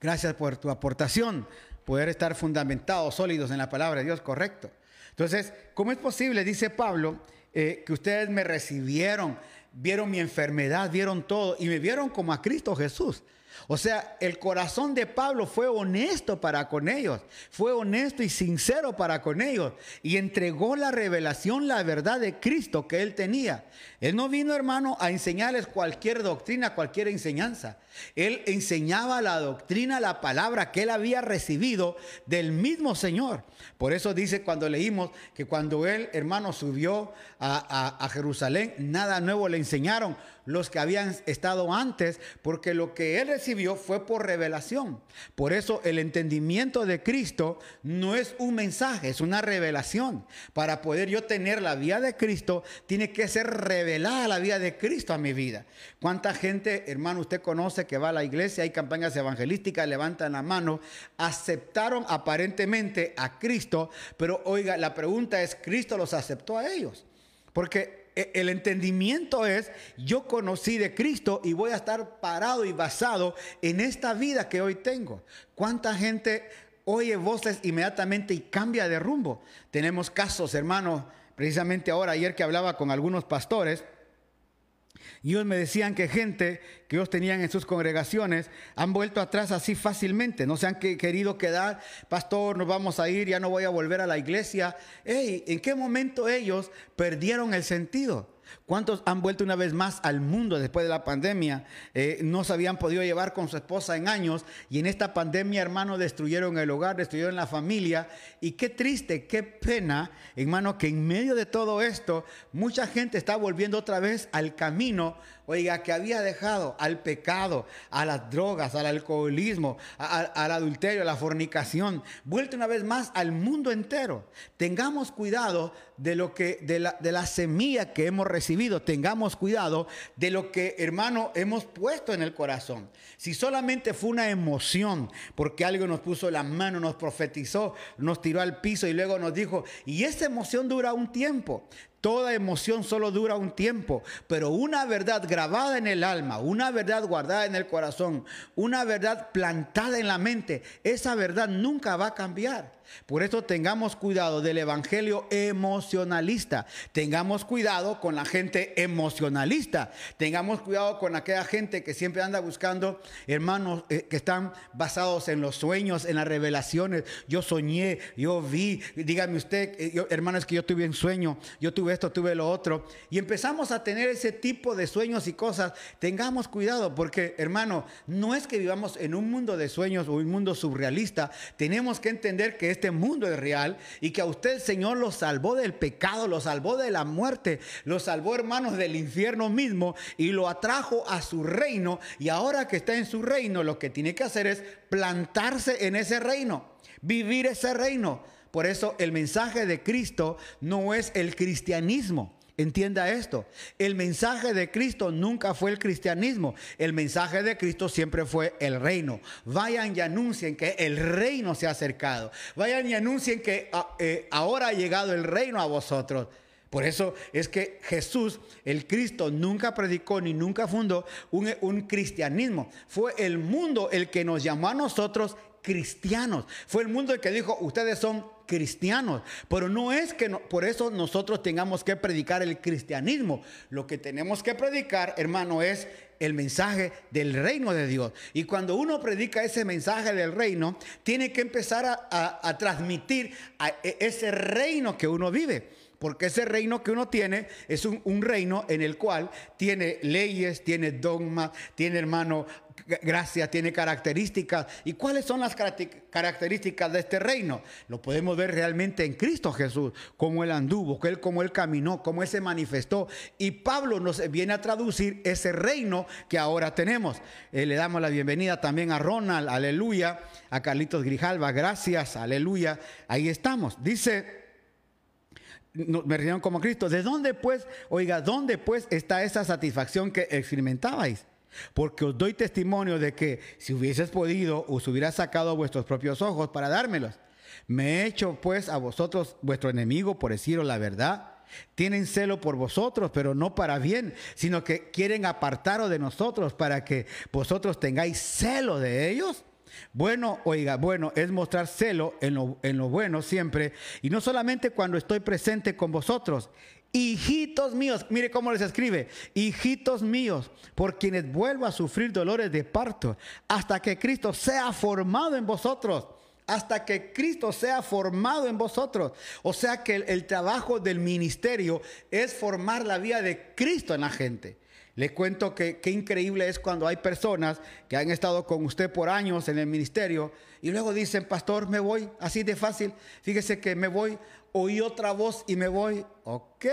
Gracias por tu aportación, poder estar fundamentados, sólidos en la palabra de Dios, correcto. Entonces, ¿cómo es posible, dice Pablo, eh, que ustedes me recibieron, vieron mi enfermedad, vieron todo y me vieron como a Cristo Jesús? O sea, el corazón de Pablo fue honesto para con ellos, fue honesto y sincero para con ellos y entregó la revelación, la verdad de Cristo que él tenía. Él no vino, hermano, a enseñarles cualquier doctrina, cualquier enseñanza. Él enseñaba la doctrina, la palabra que él había recibido del mismo Señor. Por eso dice cuando leímos que cuando él, hermano, subió a, a Jerusalén, nada nuevo le enseñaron los que habían estado antes, porque lo que él recibió fue por revelación. Por eso el entendimiento de Cristo no es un mensaje, es una revelación. Para poder yo tener la vida de Cristo, tiene que ser revelada la vida de Cristo a mi vida. ¿Cuánta gente, hermano, usted conoce que va a la iglesia, hay campañas evangelísticas, levantan la mano, aceptaron aparentemente a Cristo, pero oiga, la pregunta es, ¿Cristo los aceptó a ellos? Porque el entendimiento es, yo conocí de Cristo y voy a estar parado y basado en esta vida que hoy tengo. ¿Cuánta gente oye voces inmediatamente y cambia de rumbo? Tenemos casos, hermano, precisamente ahora, ayer que hablaba con algunos pastores, y ellos me decían que gente que ellos tenían en sus congregaciones han vuelto atrás así fácilmente. No se han querido quedar, pastor, nos vamos a ir, ya no voy a volver a la iglesia. ¿En qué momento ellos perdieron el sentido? ¿Cuántos han vuelto una vez más al mundo después de la pandemia? Eh, no se habían podido llevar con su esposa en años y en esta pandemia, hermano, destruyeron el hogar, destruyeron la familia. Y qué triste, qué pena, hermano, que en medio de todo esto, mucha gente está volviendo otra vez al camino oiga, que había dejado al pecado, a las drogas, al alcoholismo, al adulterio, a la fornicación, vuelto una vez más al mundo entero. Tengamos cuidado de lo que, de la, de la semilla que hemos recibido, tengamos cuidado de lo que, hermano, hemos puesto en el corazón. Si solamente fue una emoción, porque algo nos puso la mano, nos profetizó, nos tiró al piso y luego nos dijo, y esa emoción dura un tiempo. Toda emoción solo dura un tiempo, pero una verdad grabada en el alma, una verdad guardada en el corazón, una verdad plantada en la mente, esa verdad nunca va a cambiar. Por eso tengamos cuidado del evangelio emocionalista. Tengamos cuidado con la gente emocionalista. Tengamos cuidado con aquella gente que siempre anda buscando hermanos eh, que están basados en los sueños, en las revelaciones. Yo soñé, yo vi. Dígame usted, eh, hermanos, que yo tuve un sueño, yo tuve esto, tuve lo otro. Y empezamos a tener ese tipo de sueños y cosas. Tengamos cuidado porque, hermano, no es que vivamos en un mundo de sueños o un mundo surrealista. Tenemos que entender que este mundo es real y que a usted el Señor lo salvó del pecado, lo salvó de la muerte, lo salvó hermanos del infierno mismo y lo atrajo a su reino y ahora que está en su reino lo que tiene que hacer es plantarse en ese reino, vivir ese reino. Por eso el mensaje de Cristo no es el cristianismo. Entienda esto, el mensaje de Cristo nunca fue el cristianismo, el mensaje de Cristo siempre fue el reino. Vayan y anuncien que el reino se ha acercado, vayan y anuncien que ah, eh, ahora ha llegado el reino a vosotros. Por eso es que Jesús, el Cristo, nunca predicó ni nunca fundó un, un cristianismo. Fue el mundo el que nos llamó a nosotros cristianos. Fue el mundo el que dijo, ustedes son cristianos. Pero no es que por eso nosotros tengamos que predicar el cristianismo. Lo que tenemos que predicar, hermano, es el mensaje del reino de Dios. Y cuando uno predica ese mensaje del reino, tiene que empezar a, transmitir a e, ese reino que uno vive. Porque ese reino que uno tiene es un, reino en el cual tiene leyes, tiene dogmas, tiene hermano gracia, tiene características. ¿Y cuáles son las características de este reino? Lo podemos ver realmente en Cristo Jesús, cómo Él anduvo, cómo Él caminó, cómo Él se manifestó. Y Pablo nos viene a traducir ese reino que ahora tenemos. Eh, le damos la bienvenida también a Ronald, aleluya, a Carlitos Grijalva, gracias, aleluya. Ahí estamos. Dice me rindieron como Cristo. ¿De dónde pues, oiga, dónde pues está esa satisfacción que experimentabais? Porque os doy testimonio de que si hubieses podido, os hubiera sacado vuestros propios ojos para dármelos. Me he hecho pues a vosotros vuestro enemigo por deciros la verdad. Tienen celo por vosotros, pero no para bien, sino que quieren apartaros de nosotros para que vosotros tengáis celo de ellos. Bueno, oiga, bueno, es mostrar celo en lo, en lo bueno siempre, y no solamente cuando estoy presente con vosotros, hijitos míos, mire cómo les escribe, hijitos míos, por quienes vuelvo a sufrir dolores de parto, hasta que Cristo sea formado en vosotros hasta que Cristo sea formado en vosotros. O sea que el, trabajo del ministerio es formar la vida de Cristo en la gente. Le cuento que qué increíble es cuando hay personas que han estado con usted por años en el ministerio y luego dicen, pastor, me voy, así de fácil. Fíjese que me voy, oí otra voz y me voy. Ok,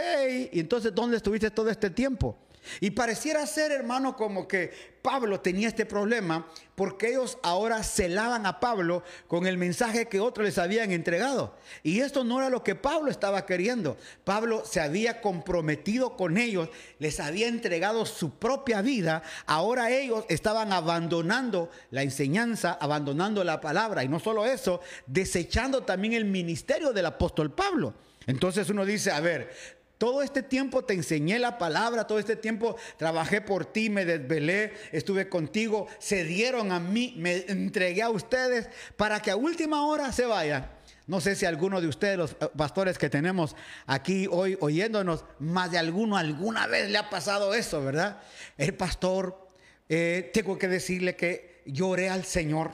y entonces, ¿dónde estuviste todo este tiempo? Y pareciera ser, hermano, como que Pablo tenía este problema porque ellos ahora celaban a Pablo con el mensaje que otros les habían entregado. Y esto no era lo que Pablo estaba queriendo. Pablo se había comprometido con ellos, les había entregado su propia vida. Ahora ellos estaban abandonando la enseñanza, abandonando la palabra. Y no solo eso, desechando también el ministerio del apóstol Pablo. Entonces uno dice, a ver, todo este tiempo te enseñé la palabra, todo este tiempo trabajé por ti, me desvelé, estuve contigo, se dieron a mí, me entregué a ustedes para que a última hora se vayan. No sé si alguno de ustedes, los eh, pastores que tenemos aquí hoy oyéndonos, más de alguno alguna vez le ha pasado eso, ¿verdad? El pastor, eh, tengo que decirle que lloré al Señor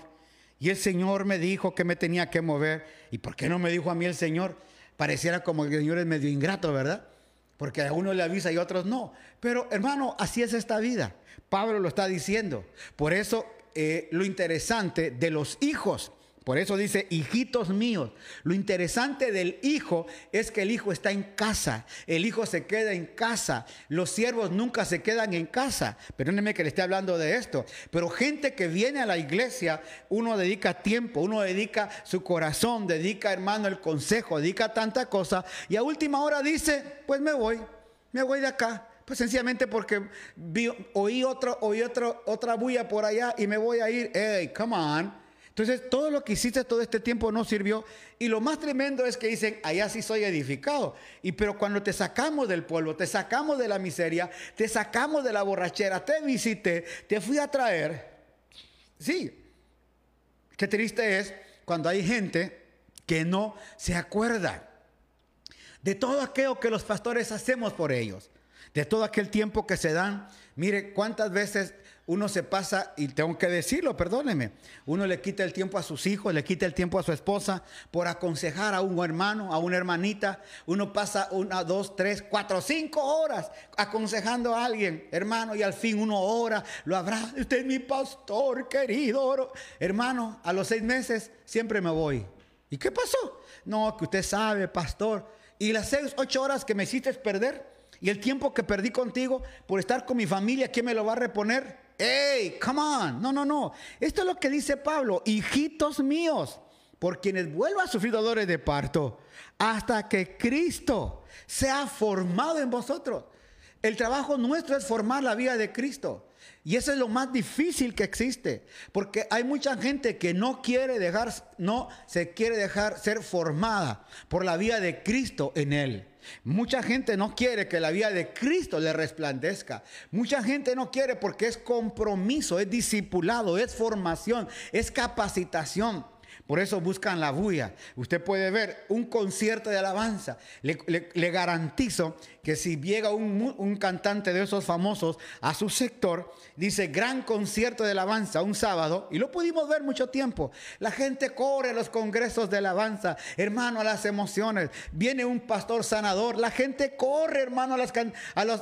y el Señor me dijo que me tenía que mover. ¿Y por qué no me dijo a mí el Señor? Pareciera como que el Señor es medio ingrato, ¿verdad? Porque a uno le avisa y a otros no. Pero hermano, así es esta vida. Pablo lo está diciendo. Por eso eh, lo interesante de los hijos por eso dice, hijitos míos. Lo interesante del hijo es que el hijo está en casa. El hijo se queda en casa. Los siervos nunca se quedan en casa. Perdónenme que le esté hablando de esto. Pero gente que viene a la iglesia, uno dedica tiempo, uno dedica su corazón, dedica, hermano, el consejo, dedica tanta cosa. Y a última hora dice, pues me voy, me voy de acá. Pues sencillamente porque oí, otro, oí otro, otra bulla por allá y me voy a ir. Hey, come on. Entonces, todo lo que hiciste todo este tiempo no sirvió. Y lo más tremendo es que dicen, allá sí soy edificado. Y pero cuando te sacamos del pueblo, te sacamos de la miseria, te sacamos de la borrachera, te visité, te fui a traer. Sí. Qué triste es cuando hay gente que no se acuerda de todo aquello que los pastores hacemos por ellos, de todo aquel tiempo que se dan. Mire cuántas veces uno se pasa, y tengo que decirlo, perdóneme, uno le quita el tiempo a sus hijos, le quita el tiempo a su esposa por aconsejar a un hermano, a una hermanita. Uno pasa una, dos, tres, cuatro, cinco horas aconsejando a alguien, hermano, y al fin uno ora, lo abraza, usted es mi pastor querido. Hermano, a los seis meses siempre me voy. ¿Y qué pasó? No, que usted sabe, pastor. Y las seis, ocho horas que me hiciste perder, y el tiempo que perdí contigo por estar con mi familia, ¿quién me lo va a reponer? ¡Ey, come on! No, no, no. Esto es lo que dice Pablo, hijitos míos, por quienes vuelvo a sufrir dolores de parto, hasta que Cristo sea formado en vosotros. El trabajo nuestro es formar la vida de Cristo. Y eso es lo más difícil que existe, porque hay mucha gente que no quiere dejar, no se quiere dejar ser formada por la vida de Cristo en él. Mucha gente no quiere que la vida de Cristo le resplandezca. Mucha gente no quiere porque es compromiso, es discipulado, es formación, es capacitación. Por eso buscan la bulla. Usted puede ver un concierto de alabanza. Le, garantizo que si llega un, cantante de esos famosos a su sector, dice gran concierto de alabanza un sábado, y lo pudimos ver mucho tiempo. La gente corre a los congresos de alabanza, hermano, a las emociones. Viene un pastor sanador, la gente corre, hermano, a las,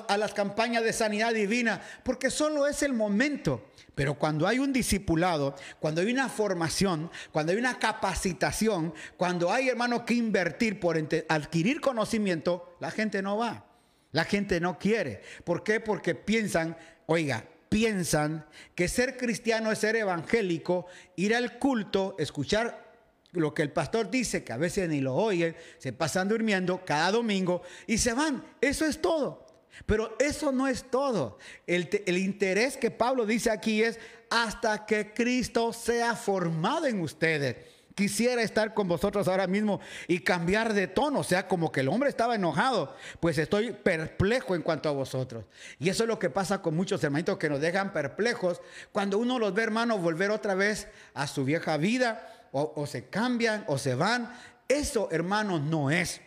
a las campañas de sanidad divina, porque solo es el momento. Pero cuando hay un discipulado, cuando hay una formación, cuando hay una capacitación, cuando hay, hermano, que invertir por adquirir conocimiento, la gente no va. La gente no quiere. ¿Por qué? Porque piensan, oiga, piensan que ser cristiano es ser evangélico, ir al culto, escuchar lo que el pastor dice, que a veces ni lo oyen, se pasan durmiendo cada domingo y se van. Eso es todo. Pero eso no es todo. El, interés que Pablo dice aquí es hasta que Cristo sea formado en ustedes. Quisiera estar con vosotros ahora mismo y cambiar de tono, o sea, como que el hombre estaba enojado, pues estoy perplejo en cuanto a vosotros. Y eso es lo que pasa con muchos hermanitos que nos dejan perplejos cuando uno los ve, hermanos, volver otra vez a su vieja vida, o, o se cambian, o se van. Eso, hermanos, no es.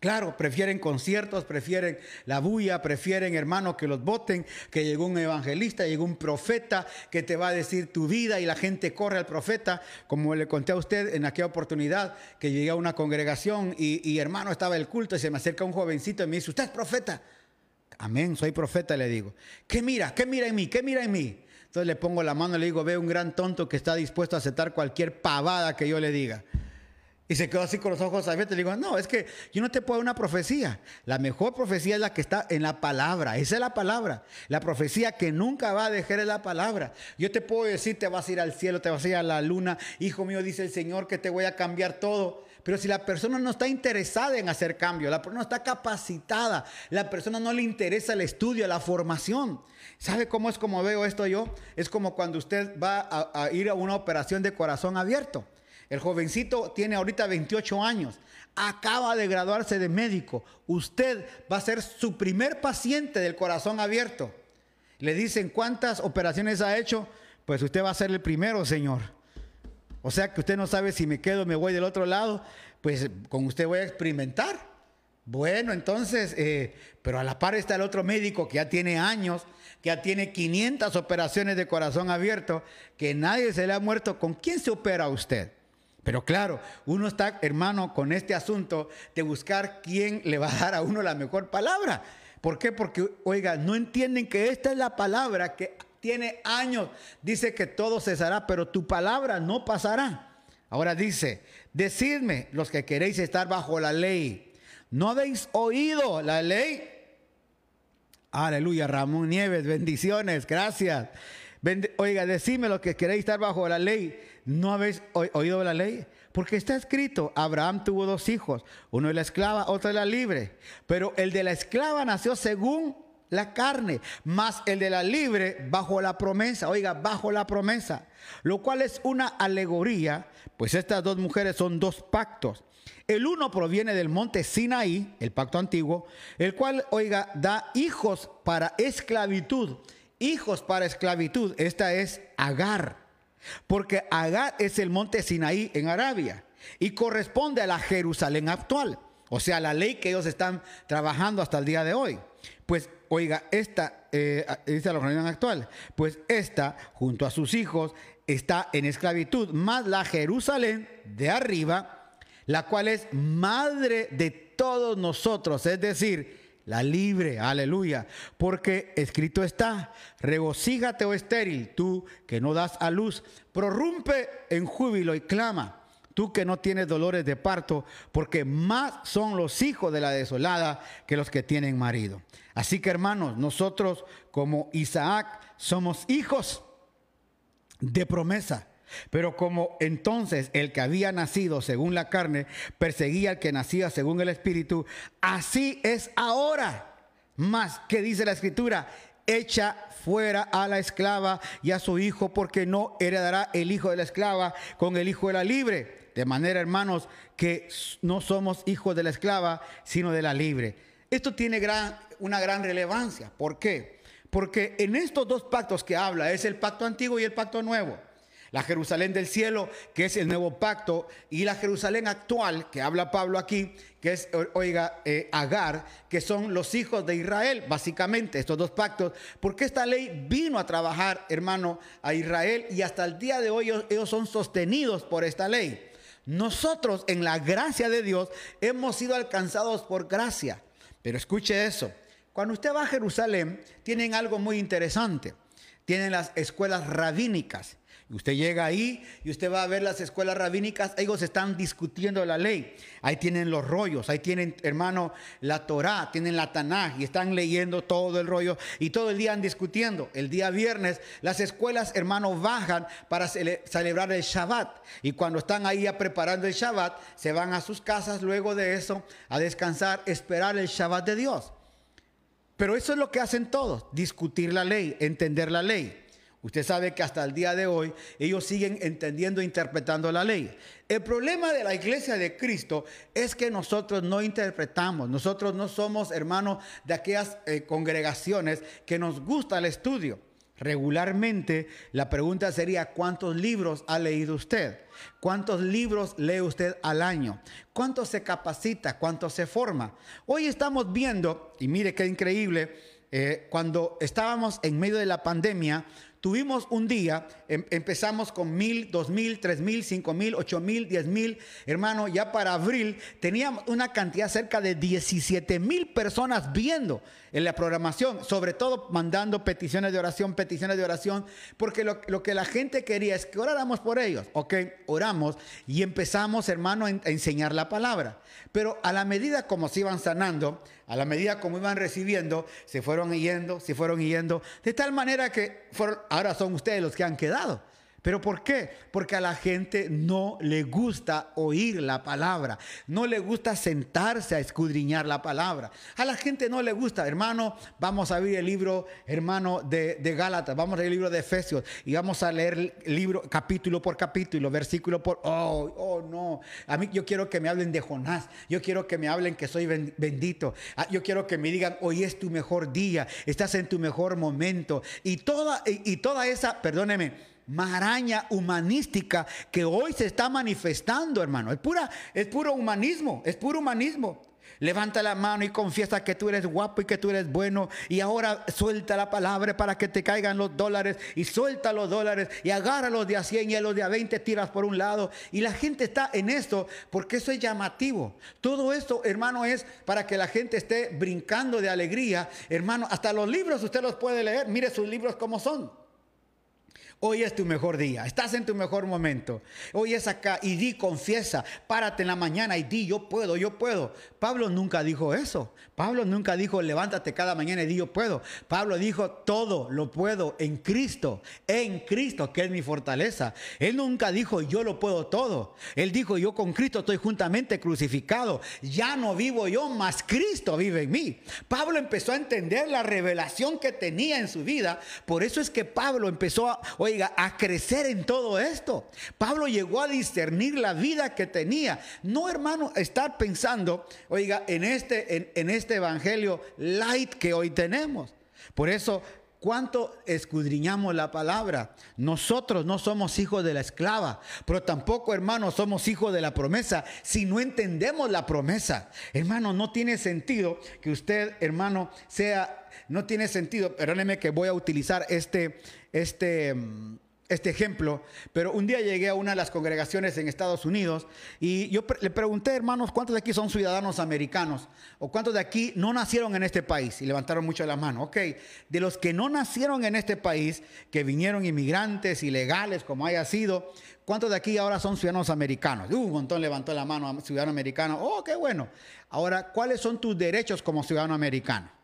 Claro, prefieren conciertos, prefieren la bulla, prefieren, hermano, que los voten, que llegó un evangelista, llegó un profeta que te va a decir tu vida y la gente corre al profeta, como le conté a usted en aquella oportunidad que llegué a una congregación y, y hermano estaba el culto y se me acerca un jovencito y me dice, usted es profeta. Amén, soy profeta, le digo. ¿Qué mira? ¿Qué mira en mí? ¿Qué mira en mí? Entonces le pongo la mano y le digo, ve un gran tonto que está dispuesto a aceptar cualquier pavada que yo le diga. Y se quedó así con los ojos abiertos. Le digo, no, es que yo no te puedo dar una profecía. La mejor profecía es la que está en la palabra. Esa es la palabra. La profecía que nunca va a dejar es la palabra. Yo te puedo decir, te vas a ir al cielo, te vas a ir a la luna. Hijo mío, dice el Señor que te voy a cambiar todo. Pero si la persona no está interesada en hacer cambio, la persona no está capacitada, la persona no le interesa el estudio, la formación. ¿Sabe cómo es como veo esto yo? Es como cuando usted va a, a ir a una operación de corazón abierto. El jovencito tiene ahorita 28 años, acaba de graduarse de médico. Usted va a ser su primer paciente del corazón abierto. Le dicen cuántas operaciones ha hecho, pues usted va a ser el primero, señor. O sea que usted no sabe si me quedo, me voy del otro lado, pues con usted voy a experimentar. Bueno, entonces, eh, pero a la par está el otro médico que ya tiene años, que ya tiene 500 operaciones de corazón abierto, que nadie se le ha muerto. ¿Con quién se opera usted? Pero claro, uno está, hermano, con este asunto de buscar quién le va a dar a uno la mejor palabra. ¿Por qué? Porque, oiga, no entienden que esta es la palabra que tiene años. Dice que todo cesará, pero tu palabra no pasará. Ahora dice, decidme los que queréis estar bajo la ley. ¿No habéis oído la ley? Aleluya, Ramón Nieves, bendiciones, gracias. Oiga, decidme los que queréis estar bajo la ley. ¿No habéis oído la ley? Porque está escrito, Abraham tuvo dos hijos, uno de la esclava, otro de la libre. Pero el de la esclava nació según la carne, más el de la libre bajo la promesa, oiga, bajo la promesa, lo cual es una alegoría, pues estas dos mujeres son dos pactos. El uno proviene del monte Sinaí, el pacto antiguo, el cual, oiga, da hijos para esclavitud, hijos para esclavitud, esta es Agar porque Agar es el monte Sinaí en Arabia y corresponde a la Jerusalén actual, o sea, la ley que ellos están trabajando hasta el día de hoy. Pues, oiga, esta, eh, dice la organización actual, pues esta, junto a sus hijos, está en esclavitud, más la Jerusalén de arriba, la cual es madre de todos nosotros, es decir, la libre, aleluya, porque escrito está, regocíjate oh estéril, tú que no das a luz, prorrumpe en júbilo y clama, tú que no tienes dolores de parto, porque más son los hijos de la desolada que los que tienen marido. Así que hermanos, nosotros como Isaac somos hijos de promesa. Pero como entonces el que había nacido según la carne perseguía al que nacía según el espíritu, así es ahora. Más que dice la escritura, echa fuera a la esclava y a su hijo, porque no heredará el hijo de la esclava con el hijo de la libre. De manera, hermanos, que no somos hijos de la esclava, sino de la libre. Esto tiene una gran relevancia. ¿Por qué? Porque en estos dos pactos que habla, es el pacto antiguo y el pacto nuevo. La Jerusalén del cielo, que es el nuevo pacto, y la Jerusalén actual, que habla Pablo aquí, que es, oiga, eh, Agar, que son los hijos de Israel, básicamente, estos dos pactos, porque esta ley vino a trabajar, hermano, a Israel y hasta el día de hoy ellos son sostenidos por esta ley. Nosotros, en la gracia de Dios, hemos sido alcanzados por gracia. Pero escuche eso, cuando usted va a Jerusalén, tienen algo muy interesante. Tienen las escuelas rabínicas. Usted llega ahí y usted va a ver las escuelas rabínicas, ellos están discutiendo la ley. Ahí tienen los rollos, ahí tienen, hermano, la Torá, tienen la Tanaj y están leyendo todo el rollo y todo el día han discutiendo. El día viernes las escuelas, hermano, bajan para celebrar el Shabbat y cuando están ahí preparando el Shabbat, se van a sus casas luego de eso a descansar, esperar el Shabbat de Dios. Pero eso es lo que hacen todos, discutir la ley, entender la ley. Usted sabe que hasta el día de hoy ellos siguen entendiendo e interpretando la ley. El problema de la iglesia de Cristo es que nosotros no interpretamos, nosotros no somos hermanos de aquellas eh, congregaciones que nos gusta el estudio. regularmente, la pregunta sería, ¿cuántos libros ha leído usted? ¿Cuántos libros lee usted al año? ¿Cuánto se capacita? ¿Cuánto se forma? Hoy estamos viendo, y mire qué increíble, eh, cuando estábamos en medio de la pandemia, Tuvimos un día, em, empezamos con mil, dos mil, tres mil, cinco mil, ocho mil, diez mil. Hermano, ya para abril teníamos una cantidad cerca de 17 mil personas viendo en la programación, sobre todo mandando peticiones de oración, peticiones de oración, porque lo, que la gente quería es que oráramos por ellos. Ok, oramos y empezamos, hermano, a enseñar la palabra. Pero a la medida como se iban sanando, a la medida como iban recibiendo, se fueron yendo, se fueron yendo, de tal manera que ahora son ustedes los que han quedado. ¿Pero por qué? Porque a la gente no le gusta oír la palabra, no le gusta sentarse a escudriñar la palabra. A la gente no le gusta, hermano, vamos a abrir el libro, hermano, de, de Gálatas, vamos a leer el libro de Efesios y vamos a leer el libro capítulo por capítulo, versículo por... Oh, oh, no, a mí yo quiero que me hablen de Jonás, yo quiero que me hablen que soy bendito, ah, yo quiero que me digan, hoy es tu mejor día, estás en tu mejor momento. Y toda, y toda esa, perdóneme, maraña humanística que hoy se está manifestando, hermano. Es, pura, es puro humanismo, es puro humanismo. Levanta la mano y confiesa que tú eres guapo y que tú eres bueno. Y ahora suelta la palabra para que te caigan los dólares. Y suelta los dólares y agarra los de a 100 y a los de a 20 tiras por un lado. Y la gente está en esto porque eso es llamativo. Todo esto, hermano, es para que la gente esté brincando de alegría. Hermano, hasta los libros usted los puede leer. Mire sus libros como son. Hoy es tu mejor día, estás en tu mejor momento. Hoy es acá y di, confiesa, párate en la mañana y di, yo puedo, yo puedo. Pablo nunca dijo eso. Pablo nunca dijo, levántate cada mañana y di, yo puedo. Pablo dijo, todo lo puedo en Cristo, en Cristo, que es mi fortaleza. Él nunca dijo, yo lo puedo todo. Él dijo, yo con Cristo estoy juntamente crucificado. Ya no vivo yo, más Cristo vive en mí. Pablo empezó a entender la revelación que tenía en su vida. Por eso es que Pablo empezó a oiga, a crecer en todo esto. Pablo llegó a discernir la vida que tenía. No, hermano, estar pensando, oiga, en este, en, este evangelio light que hoy tenemos. Por eso ¿Cuánto escudriñamos la palabra? Nosotros no somos hijos de la esclava, pero tampoco, hermano, somos hijos de la promesa si no entendemos la promesa. Hermano, no tiene sentido que usted, hermano, sea, no tiene sentido, perdóneme que voy a utilizar este, este, mm, este ejemplo, pero un día llegué a una de las congregaciones en Estados Unidos y yo le pregunté, hermanos, ¿cuántos de aquí son ciudadanos americanos? ¿O cuántos de aquí no nacieron en este país? Y levantaron mucho la mano. Ok, de los que no nacieron en este país, que vinieron inmigrantes ilegales, como haya sido, ¿cuántos de aquí ahora son ciudadanos americanos? Uh, un montón levantó la mano, ciudadano americano. Oh, qué bueno. Ahora, ¿cuáles son tus derechos como ciudadano americano?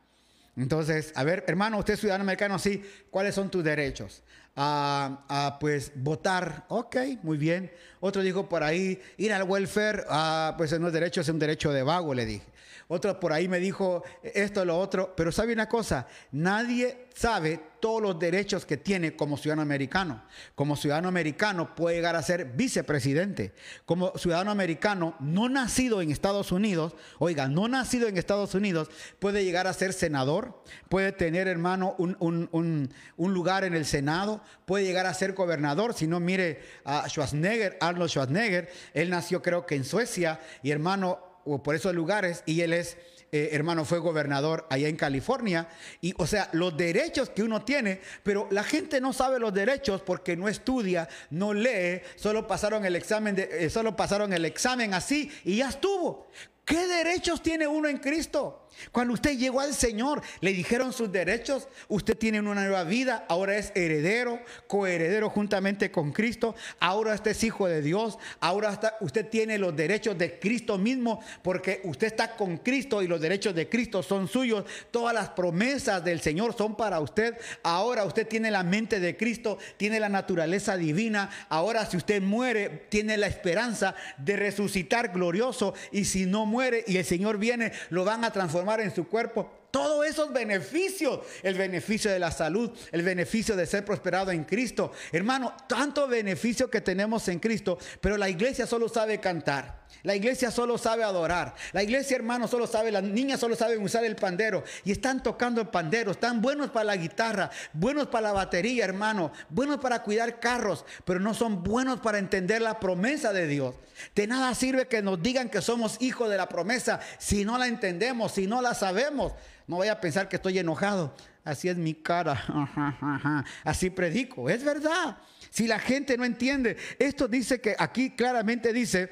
Entonces, a ver, hermano, usted es ciudadano americano, sí, ¿cuáles son tus derechos? A, a, pues votar, ok, muy bien. Otro dijo por ahí, ir al welfare, ah, pues no es derecho, es un derecho de vago, le dije. Otro por ahí me dijo esto, lo otro, pero sabe una cosa, nadie sabe todos los derechos que tiene como ciudadano americano. Como ciudadano americano puede llegar a ser vicepresidente. Como ciudadano americano no nacido en Estados Unidos, oiga, no nacido en Estados Unidos, puede llegar a ser senador, puede tener, hermano, un, lugar en el Senado, puede llegar a ser gobernador. Si no, mire a Schwarzenegger, Arnold Schwarzenegger, él nació creo que en Suecia y hermano, o por esos lugares y él es, eh, hermano, fue gobernador allá en California. Y, o sea, los derechos que uno tiene, pero la gente no sabe los derechos porque no estudia, no lee, solo pasaron el examen, de, eh, solo pasaron el examen así y ya estuvo. ¿Qué derechos tiene uno en Cristo? Cuando usted llegó al Señor, le dijeron sus derechos, usted tiene una nueva vida, ahora es heredero, coheredero juntamente con Cristo, ahora usted es hijo de Dios, ahora usted tiene los derechos de Cristo mismo, porque usted está con Cristo y los derechos de Cristo son suyos, todas las promesas del Señor son para usted, ahora usted tiene la mente de Cristo, tiene la naturaleza divina, ahora si usted muere, tiene la esperanza de resucitar glorioso y si no muere y el Señor viene, lo van a transformar en su cuerpo Todos esos beneficios, el beneficio de la salud, el beneficio de ser prosperado en Cristo. Hermano, tanto beneficio que tenemos en Cristo, pero la iglesia solo sabe cantar. La iglesia solo sabe adorar. La iglesia, hermano, solo sabe, las niñas solo saben usar el pandero. Y están tocando el pandero. Están buenos para la guitarra, buenos para la batería, hermano. Buenos para cuidar carros, pero no son buenos para entender la promesa de Dios. De nada sirve que nos digan que somos hijos de la promesa si no la entendemos, si no la sabemos. No voy a pensar que estoy enojado. Así es mi cara. Así predico. Es verdad. Si la gente no entiende, esto dice que aquí claramente dice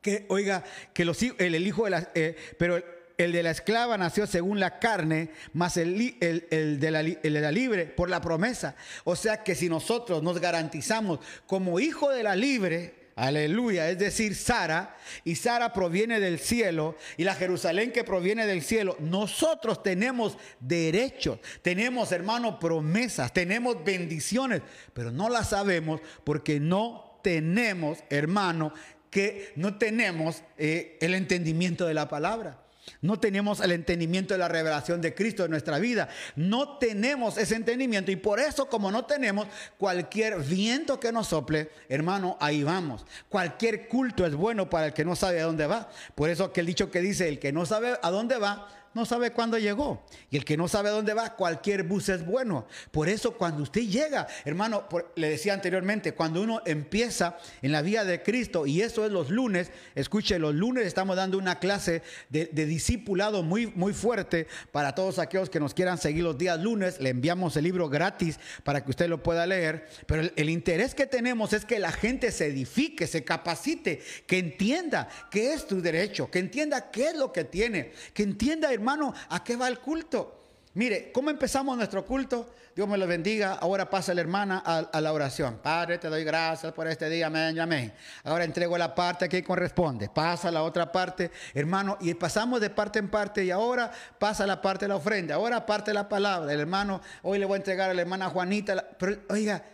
que, oiga, que los, el, el hijo de la, eh, pero el, de la esclava nació según la carne, más el, el, de la, libre por la promesa. O sea que si nosotros nos garantizamos como hijo de la libre, aleluya, es decir, Sara, y Sara proviene del cielo, y la Jerusalén que proviene del cielo, nosotros tenemos derechos, tenemos, hermano, promesas, tenemos bendiciones, pero no las sabemos porque no tenemos, hermano, que no tenemos eh, el entendimiento de la palabra. No tenemos el entendimiento de la revelación de Cristo en nuestra vida. No tenemos ese entendimiento y por eso como no tenemos cualquier viento que nos sople, hermano, ahí vamos. Cualquier culto es bueno para el que no sabe a dónde va. Por eso aquel dicho que dice, el que no sabe a dónde va, no sabe cuándo llegó. Y el que no sabe dónde va, cualquier bus es bueno. Por eso cuando usted llega, hermano, le decía anteriormente, cuando uno empieza en la vía de Cristo, y eso es los lunes, escuche, los lunes estamos dando una clase de, discipulado muy, muy fuerte para todos aquellos que nos quieran seguir los días lunes. Le enviamos el libro gratis para que usted lo pueda leer. Pero el, el interés que tenemos es que la gente se edifique, se capacite, que entienda qué es tu derecho, que entienda qué es lo que tiene, que entienda, hermano, hermano, ¿a qué va el culto? Mire, ¿cómo empezamos nuestro culto? Dios me lo bendiga. Ahora pasa la hermana a, la oración. Padre, te doy gracias por este día. Amén, amén. Ahora entrego la parte que corresponde. Pasa la otra parte, hermano. Y pasamos de parte en parte. Y ahora pasa la parte de la ofrenda. Ahora parte la palabra. El hermano, hoy le voy a entregar a la hermana Juanita. pero, oiga,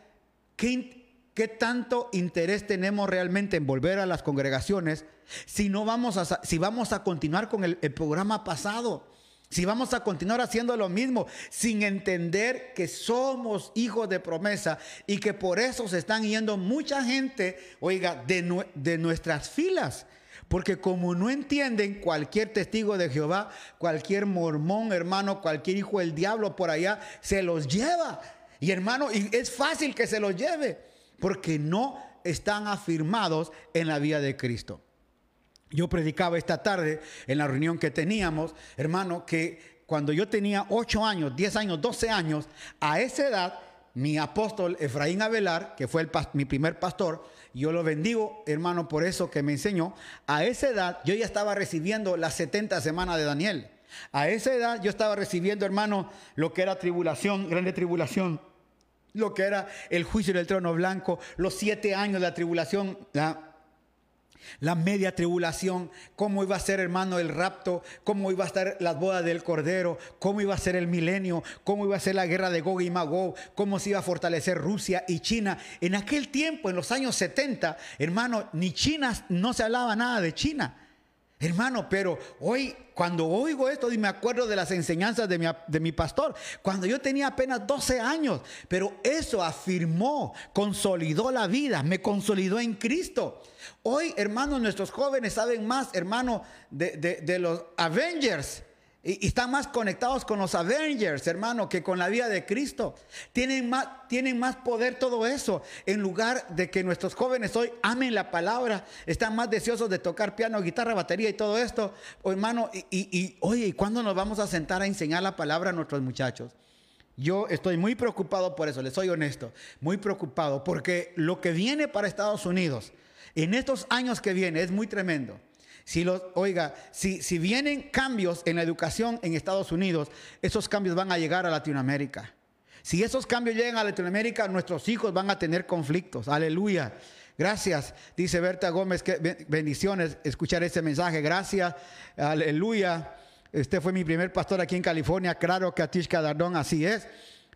¿qué, tanto interés tenemos realmente en volver a las congregaciones si no vamos a, si vamos a continuar con el programa pasado? Si vamos a continuar haciendo lo mismo sin entender que somos hijos de promesa y que por eso se están yendo mucha gente, oiga, de, de nuestras filas. Porque como no entienden, cualquier testigo de Jehová, cualquier mormón, hermano, cualquier hijo del diablo por allá, se los lleva. Y hermano, y es fácil que se los lleve, porque no están afirmados en la vida de Cristo. Yo predicaba esta tarde en la reunión que teníamos, hermano, que cuando yo tenía 8 años, 10 años, 12 años, a esa edad, mi apóstol Efraín Avelar, que fue mi primer pastor, yo lo bendigo, hermano, por eso que me enseñó, a esa edad yo ya estaba recibiendo las 70 semanas de Daniel. A esa edad yo estaba recibiendo, hermano, lo que era tribulación, grande tribulación, lo que era el juicio del trono blanco, los siete años de la tribulación, la media tribulación, cómo iba a ser, hermano, el rapto, cómo iba a estar las bodas del Cordero, cómo iba a ser el milenio, cómo iba a ser la guerra de Gog y Magog, cómo se iba a fortalecer Rusia y China. En aquel tiempo, en los años 70, hermano, ni China, no se hablaba nada de China. Hermano, pero hoy, cuando oigo esto y me acuerdo de las enseñanzas de mi, pastor, cuando yo tenía apenas 12 años, pero eso afirmó, consolidó la vida, me consolidó en Cristo. Hoy, hermanos, nuestros jóvenes saben más, hermano, de los Avengers y, están más conectados con los Avengers, hermano, que con la vida de Cristo. Tienen más, tienen más poder todo eso. En lugar de que nuestros jóvenes hoy amen la palabra, están más deseosos de tocar piano, guitarra, batería y todo esto. Oh, hermano, y, y oye, ¿y cuándo nos vamos a sentar a enseñar la palabra a nuestros muchachos? Yo estoy muy preocupado por eso, les soy honesto, muy preocupado, porque lo que viene para Estados Unidos en estos años que viene es muy tremendo. Si los, oiga, si, si vienen cambios en la educación en Estados Unidos, esos cambios van a llegar a Latinoamérica. Si esos cambios llegan a Latinoamérica, nuestros hijos van a tener conflictos. Aleluya. Gracias, dice Berta Gómez, que bendiciones escuchar ese mensaje. Gracias, aleluya. Este fue mi primer pastor aquí en California. Claro que Atishka Dardón, así es.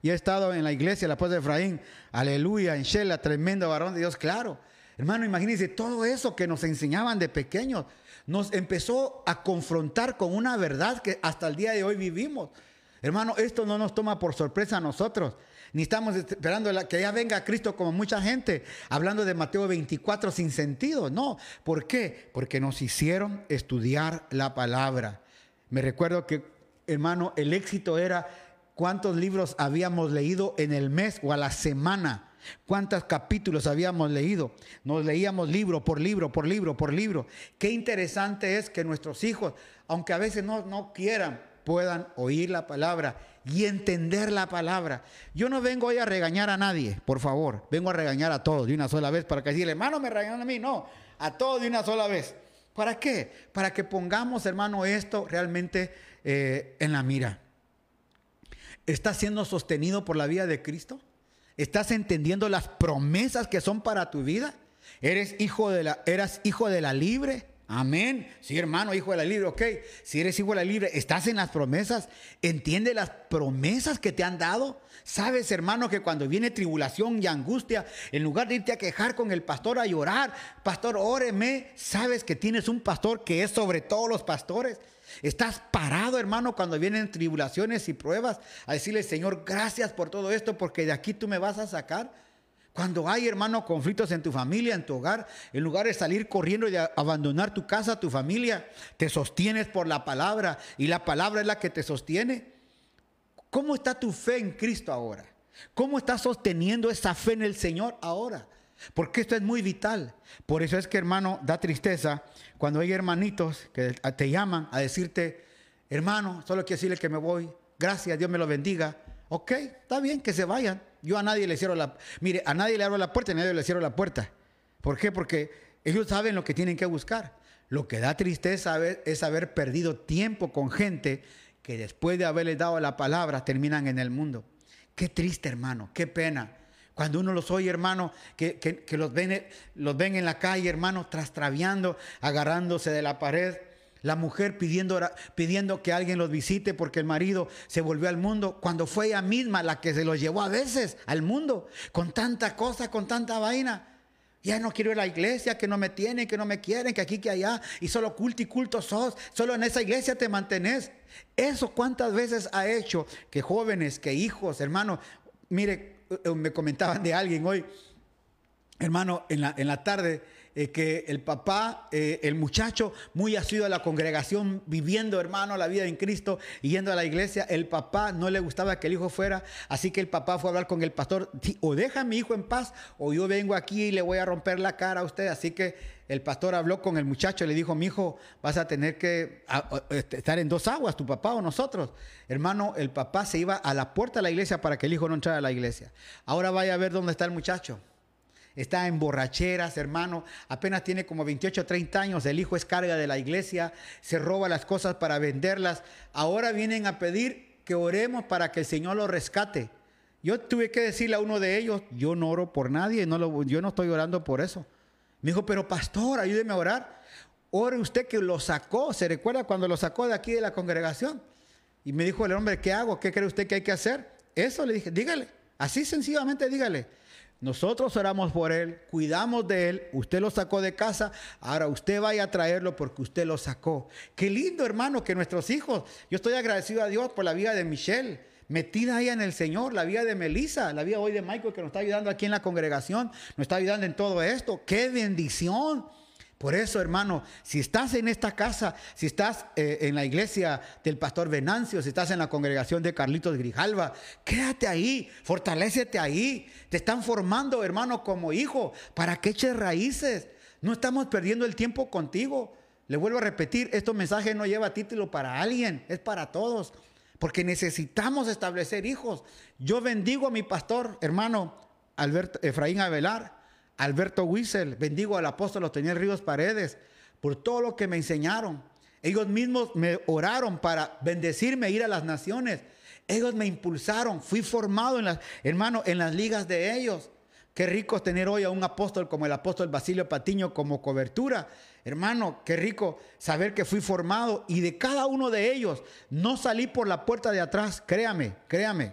Y he estado en la iglesia, la esposa de Efraín. Aleluya, en Shela, tremendo varón de Dios, claro. Hermano, imagínense todo eso que nos enseñaban de pequeños. Nos empezó a confrontar con una verdad que hasta el día de hoy vivimos. Hermano, esto no nos toma por sorpresa a nosotros. Ni estamos esperando que ya venga Cristo como mucha gente, hablando de Mateo 24 sin sentido. No. ¿Por qué? Porque nos hicieron estudiar la palabra. Me recuerdo que, hermano, el éxito era cuántos libros habíamos leído en el mes o a la semana. ¿Cuántos capítulos habíamos leído? Nos leíamos libro por libro, por libro, por libro. Qué interesante es que nuestros hijos, aunque a veces no, no quieran, puedan oír la palabra y entender la palabra. Yo no vengo hoy a regañar a nadie, por favor. Vengo a regañar a todos de una sola vez para que decirle, hermano, me regañan a mí. No, a todos de una sola vez. ¿Para qué? Para que pongamos, hermano, esto realmente eh, en la mira. ¿Estás siendo sostenido por la vida de Cristo? ¿Estás entendiendo las promesas que son para tu vida? ¿Eres hijo de la, eras hijo de la libre? Amén. Sí, hermano, hijo de la libre, ok. Si eres hijo de la libre, estás en las promesas. Entiende las promesas que te han dado. Sabes, hermano, que cuando viene tribulación y angustia, en lugar de irte a quejar con el pastor a llorar, pastor, óreme, sabes que tienes un pastor que es sobre todos los pastores. Estás parado, hermano, cuando vienen tribulaciones y pruebas, a decirle, Señor, gracias por todo esto, porque de aquí tú me vas a sacar. Cuando hay, hermano, conflictos en tu familia, en tu hogar, en lugar de salir corriendo y de abandonar tu casa, tu familia, te sostienes por la palabra y la palabra es la que te sostiene. ¿Cómo está tu fe en Cristo ahora? ¿Cómo estás sosteniendo esa fe en el Señor ahora? Porque esto es muy vital. Por eso es que, hermano, da tristeza cuando hay hermanitos que te llaman a decirte, hermano, solo quiero decirle que me voy. Gracias, Dios me lo bendiga. Ok, está bien que se vayan. Yo a nadie le cierro la... Mire, a nadie le abro la puerta, a nadie le cierro la puerta. ¿Por qué? Porque ellos saben lo que tienen que buscar. Lo que da tristeza es haber perdido tiempo con gente que después de haberles dado la palabra terminan en el mundo. Qué triste, hermano, qué pena. Cuando uno los oye, hermano, que, los, ven, los ven en la calle, hermano, trastraviando, agarrándose de la pared. La mujer pidiendo, pidiendo que alguien los visite porque el marido se volvió al mundo, cuando fue ella misma la que se los llevó a veces al mundo, con tanta cosa, con tanta vaina. Ya no quiero ir a la iglesia, que no me tienen, que no me quieren, que aquí, que allá, y solo culto y culto sos, solo en esa iglesia te mantenés. Eso cuántas veces ha hecho que jóvenes, que hijos, hermano, mire, me comentaban de alguien hoy, hermano, en la, en la tarde, eh, que el papá, eh, el muchacho, muy asiduo a la congregación, viviendo, hermano, la vida en Cristo y yendo a la iglesia, el papá no le gustaba que el hijo fuera, así que el papá fue a hablar con el pastor, o deja a mi hijo en paz, o yo vengo aquí y le voy a romper la cara a usted, así que el pastor habló con el muchacho y le dijo, mi hijo, vas a tener que este, estar en dos aguas, tu papá o nosotros. Hermano, el papá se iba a la puerta de la iglesia para que el hijo no entrara a la iglesia. Ahora vaya a ver dónde está el muchacho está en borracheras, hermano, apenas tiene como 28 30 años, el hijo es carga de la iglesia, se roba las cosas para venderlas, ahora vienen a pedir que oremos para que el Señor lo rescate. Yo tuve que decirle a uno de ellos, yo no oro por nadie, no lo, yo no estoy orando por eso. Me dijo, pero pastor, ayúdeme a orar. Ore usted que lo sacó, ¿se recuerda cuando lo sacó de aquí de la congregación? Y me dijo el hombre, ¿qué hago? ¿Qué cree usted que hay que hacer? Eso le dije, dígale, así sencillamente dígale. Nosotros oramos por él, cuidamos de él, usted lo sacó de casa, ahora usted vaya a traerlo porque usted lo sacó. Qué lindo, hermano, que nuestros hijos, yo estoy agradecido a Dios por la vida de Michelle, metida ahí en el Señor, la vida de Melissa, la vida hoy de Michael que nos está ayudando aquí en la congregación, nos está ayudando en todo esto. Qué bendición. Por eso, hermano, si estás en esta casa, si estás eh, en la iglesia del pastor Venancio, si estás en la congregación de Carlitos Grijalva, quédate ahí, fortalecete ahí. Te están formando, hermano, como hijo, para que eches raíces. No estamos perdiendo el tiempo contigo. Le vuelvo a repetir, este mensaje no lleva título para alguien, es para todos. Porque necesitamos establecer hijos. Yo bendigo a mi pastor, hermano Alberto Efraín Avelar Alberto Wiesel, bendigo al apóstol Otoniel Ríos Paredes por todo lo que me enseñaron. Ellos mismos me oraron para bendecirme, ir a las naciones. Ellos me impulsaron, fui formado en las, hermano, en las ligas de ellos. Qué rico tener hoy a un apóstol como el apóstol Basilio Patiño como cobertura. Hermano, qué rico saber que fui formado y de cada uno de ellos no salí por la puerta de atrás, créame, créame.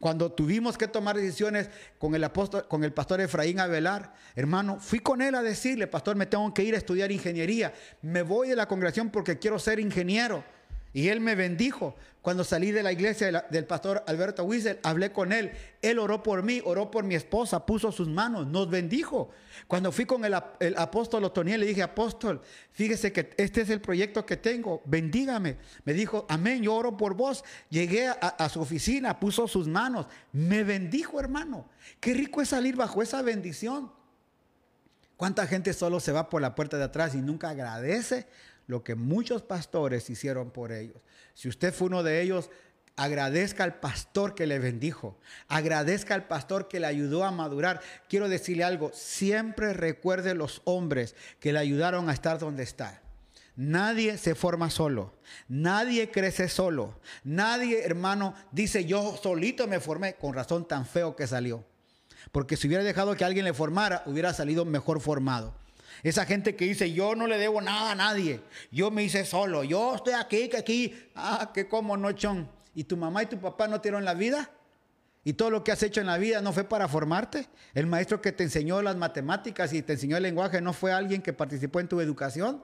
Cuando tuvimos que tomar decisiones con el apóstol, con el pastor Efraín Avelar, hermano, fui con él a decirle, pastor, me tengo que ir a estudiar ingeniería. Me voy de la congregación porque quiero ser ingeniero. Y él me bendijo. Cuando salí de la iglesia del pastor Alberto Wiesel, hablé con él. Él oró por mí, oró por mi esposa, puso sus manos, nos bendijo. Cuando fui con el, apóstol Otoniel, le dije, apóstol, fíjese que este es el proyecto que tengo, bendígame. Me dijo, amén, yo oro por vos. Llegué a, a su oficina, puso sus manos, me bendijo, hermano. Qué rico es salir bajo esa bendición. ¿Cuánta gente solo se va por la puerta de atrás y nunca agradece lo que muchos pastores hicieron por ellos. Si usted fue uno de ellos, agradezca al pastor que le bendijo, agradezca al pastor que le ayudó a madurar. Quiero decirle algo, siempre recuerde los hombres que le ayudaron a estar donde está. Nadie se forma solo, nadie crece solo, nadie, hermano, dice yo solito me formé, con razón tan feo que salió. Porque si hubiera dejado que alguien le formara, hubiera salido mejor formado. Esa gente que dice, yo no le debo nada a nadie, yo me hice solo, yo estoy aquí, que aquí, ah, que como no, chon. ¿Y tu mamá y tu papá no te dieron la vida? ¿Y todo lo que has hecho en la vida no fue para formarte? ¿El maestro que te enseñó las matemáticas y te enseñó el lenguaje no fue alguien que participó en tu educación?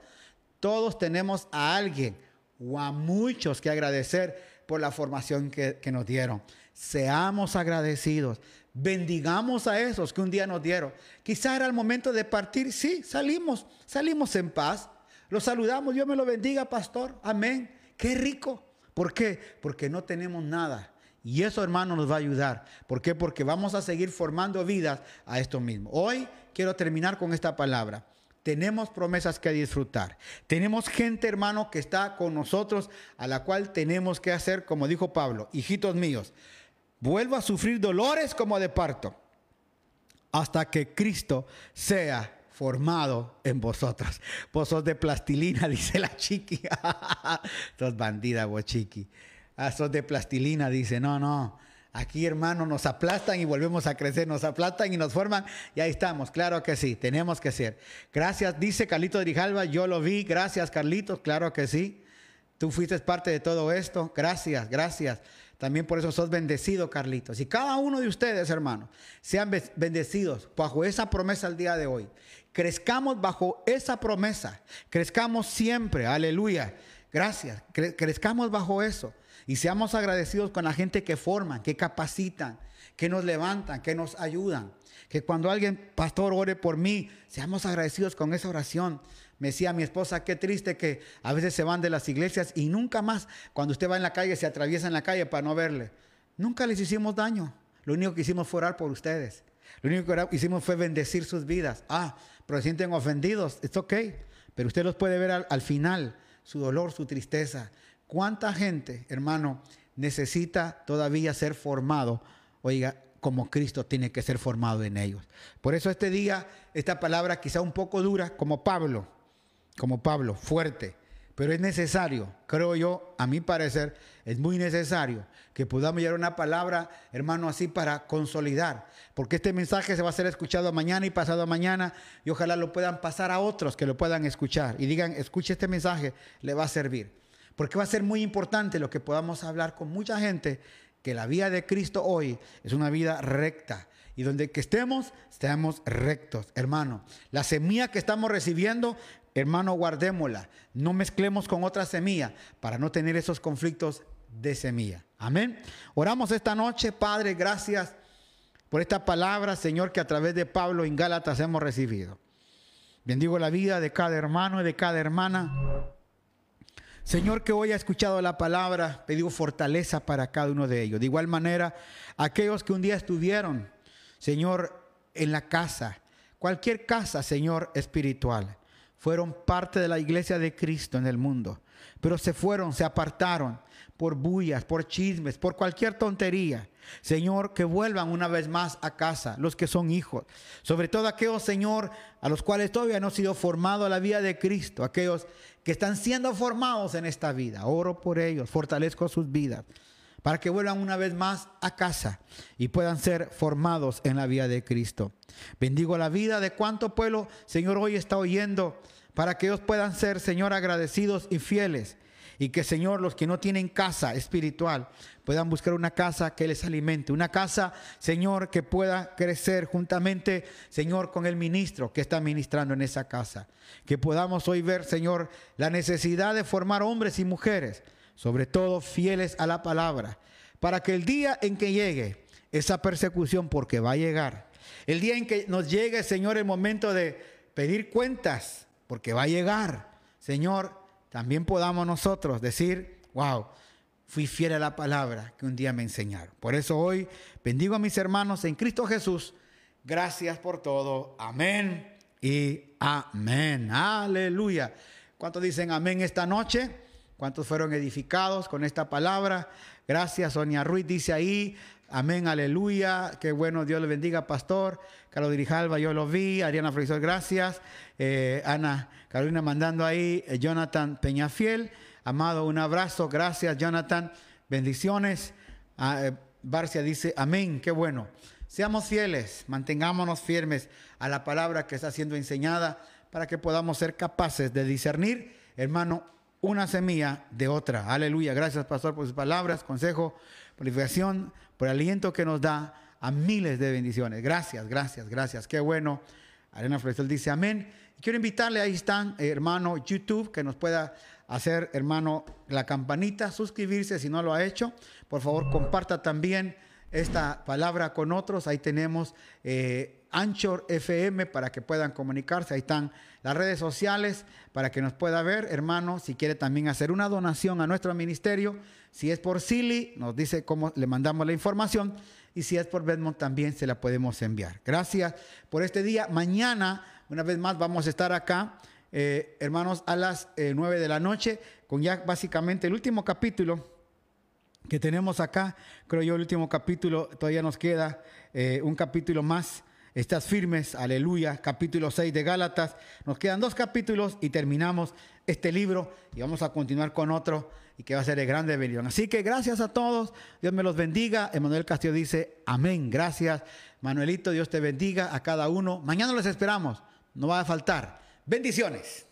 Todos tenemos a alguien o a muchos que agradecer por la formación que, que nos dieron. Seamos agradecidos. Bendigamos a esos que un día nos dieron. Quizá era el momento de partir. Sí, salimos, salimos en paz. Los saludamos. Dios me lo bendiga, pastor. Amén. Qué rico. ¿Por qué? Porque no tenemos nada. Y eso, hermano, nos va a ayudar. ¿Por qué? Porque vamos a seguir formando vidas a esto mismo. Hoy quiero terminar con esta palabra. Tenemos promesas que disfrutar. Tenemos gente, hermano, que está con nosotros, a la cual tenemos que hacer, como dijo Pablo, hijitos míos, vuelvo a sufrir dolores como de parto, hasta que Cristo sea formado en vosotros. Vos sos de plastilina, dice la chiqui. sos bandida, vos chiqui. Ah, sos de plastilina, dice. No, no. Aquí, hermano, nos aplastan y volvemos a crecer, nos aplastan y nos forman y ahí estamos. Claro que sí, tenemos que ser. Gracias, dice Carlito Grijalva, yo lo vi. Gracias, Carlitos, claro que sí. Tú fuiste parte de todo esto. Gracias, gracias. También por eso sos bendecido, Carlitos. Y cada uno de ustedes, hermanos, sean bendecidos bajo esa promesa el día de hoy. Crezcamos bajo esa promesa. Crezcamos siempre. Aleluya. Gracias. crezcamos bajo eso. Y seamos agradecidos con la gente que forman, que capacitan, que nos levantan, que nos ayudan. Que cuando alguien, pastor, ore por mí, seamos agradecidos con esa oración. Me decía mi esposa, qué triste que a veces se van de las iglesias y nunca más, cuando usted va en la calle, se atraviesa en la calle para no verle. Nunca les hicimos daño. Lo único que hicimos fue orar por ustedes. Lo único que hicimos fue bendecir sus vidas. Ah, pero se sienten ofendidos. Es ok. Pero usted los puede ver al, al final, su dolor, su tristeza. ¿Cuánta gente, hermano, necesita todavía ser formado? Oiga, como Cristo tiene que ser formado en ellos. Por eso este día, esta palabra quizá un poco dura, como Pablo, como Pablo, fuerte, pero es necesario, creo yo, a mi parecer, es muy necesario que podamos llevar una palabra, hermano, así para consolidar, porque este mensaje se va a ser escuchado mañana y pasado mañana, y ojalá lo puedan pasar a otros que lo puedan escuchar. Y digan, escuche este mensaje, le va a servir, porque va a ser muy importante lo que podamos hablar con mucha gente, que la vida de Cristo hoy es una vida recta, y donde que estemos, estemos rectos, hermano. La semilla que estamos recibiendo hermano, guardémosla. No mezclemos con otra semilla para no tener esos conflictos de semilla. Amén. Oramos esta noche, Padre, gracias por esta palabra, Señor, que a través de Pablo en Gálatas hemos recibido. Bendigo la vida de cada hermano y de cada hermana. Señor, que hoy ha escuchado la palabra, pedido fortaleza para cada uno de ellos. De igual manera, aquellos que un día estuvieron, Señor, en la casa, cualquier casa, Señor, espiritual fueron parte de la iglesia de Cristo en el mundo, pero se fueron, se apartaron por bullas, por chismes, por cualquier tontería. Señor, que vuelvan una vez más a casa los que son hijos. Sobre todo aquellos, Señor, a los cuales todavía no han sido formados a la vida de Cristo. Aquellos que están siendo formados en esta vida. Oro por ellos, fortalezco sus vidas. Para que vuelvan una vez más a casa y puedan ser formados en la vida de Cristo. Bendigo la vida de cuánto pueblo, Señor, hoy está oyendo para que ellos puedan ser, Señor, agradecidos y fieles Y que, Señor, los que no tienen casa espiritual puedan buscar una casa que les alimente, una casa, Señor, que pueda crecer juntamente, Señor, con el ministro que está ministrando en esa casa. Que podamos hoy ver, Señor, la necesidad de formar hombres y mujeres, sobre todo fieles a la palabra, para que el día en que llegue esa persecución, porque va a llegar, el día en que nos llegue, Señor, el momento de pedir cuentas, porque va a llegar, Señor, también podamos nosotros decir, wow, fui fiel a la palabra que un día me enseñaron. Por eso hoy bendigo a mis hermanos en Cristo Jesús. Gracias por todo. Amén y amén. Aleluya. ¿Cuántos dicen amén esta noche? ¿Cuántos fueron edificados con esta palabra? Gracias, Sonia Ruiz dice ahí. Amén, aleluya. Qué bueno, Dios le bendiga, pastor. Carlos Dirijalva, yo lo vi. Ariana Frisol, gracias. Eh, Ana Carolina mandando ahí. Eh, Jonathan Peñafiel, amado, un abrazo. Gracias, Jonathan. Bendiciones. Ah, eh, Barcia dice, amén, qué bueno. Seamos fieles, mantengámonos firmes a la palabra que está siendo enseñada para que podamos ser capaces de discernir, hermano, una semilla de otra. Aleluya. Gracias, pastor, por sus palabras, consejo, purificación, por el aliento que nos da a miles de bendiciones. Gracias, gracias, gracias. Qué bueno. Arena Florestal dice amén. Quiero invitarle, ahí están, eh, hermano, YouTube, que nos pueda hacer, hermano, la campanita, suscribirse si no lo ha hecho. Por favor, comparta también esta palabra con otros. Ahí tenemos eh, Anchor FM para que puedan comunicarse. Ahí están las redes sociales para que nos pueda ver, hermano. Si quiere también hacer una donación a nuestro ministerio, si es por Silly, nos dice cómo le mandamos la información. Y si es por Bedmont, también se la podemos enviar. Gracias por este día. Mañana, una vez más, vamos a estar acá, eh, hermanos, a las eh, nueve de la noche, con ya básicamente el último capítulo que tenemos acá. Creo yo el último capítulo, todavía nos queda eh, un capítulo más. Estás firmes, aleluya. Capítulo 6 de Gálatas. Nos quedan dos capítulos y terminamos este libro y vamos a continuar con otro y que va a ser de grande bendición. Así que gracias a todos. Dios me los bendiga. Emanuel Castillo dice amén. Gracias. Manuelito, Dios te bendiga a cada uno. Mañana les esperamos. No va a faltar. Bendiciones.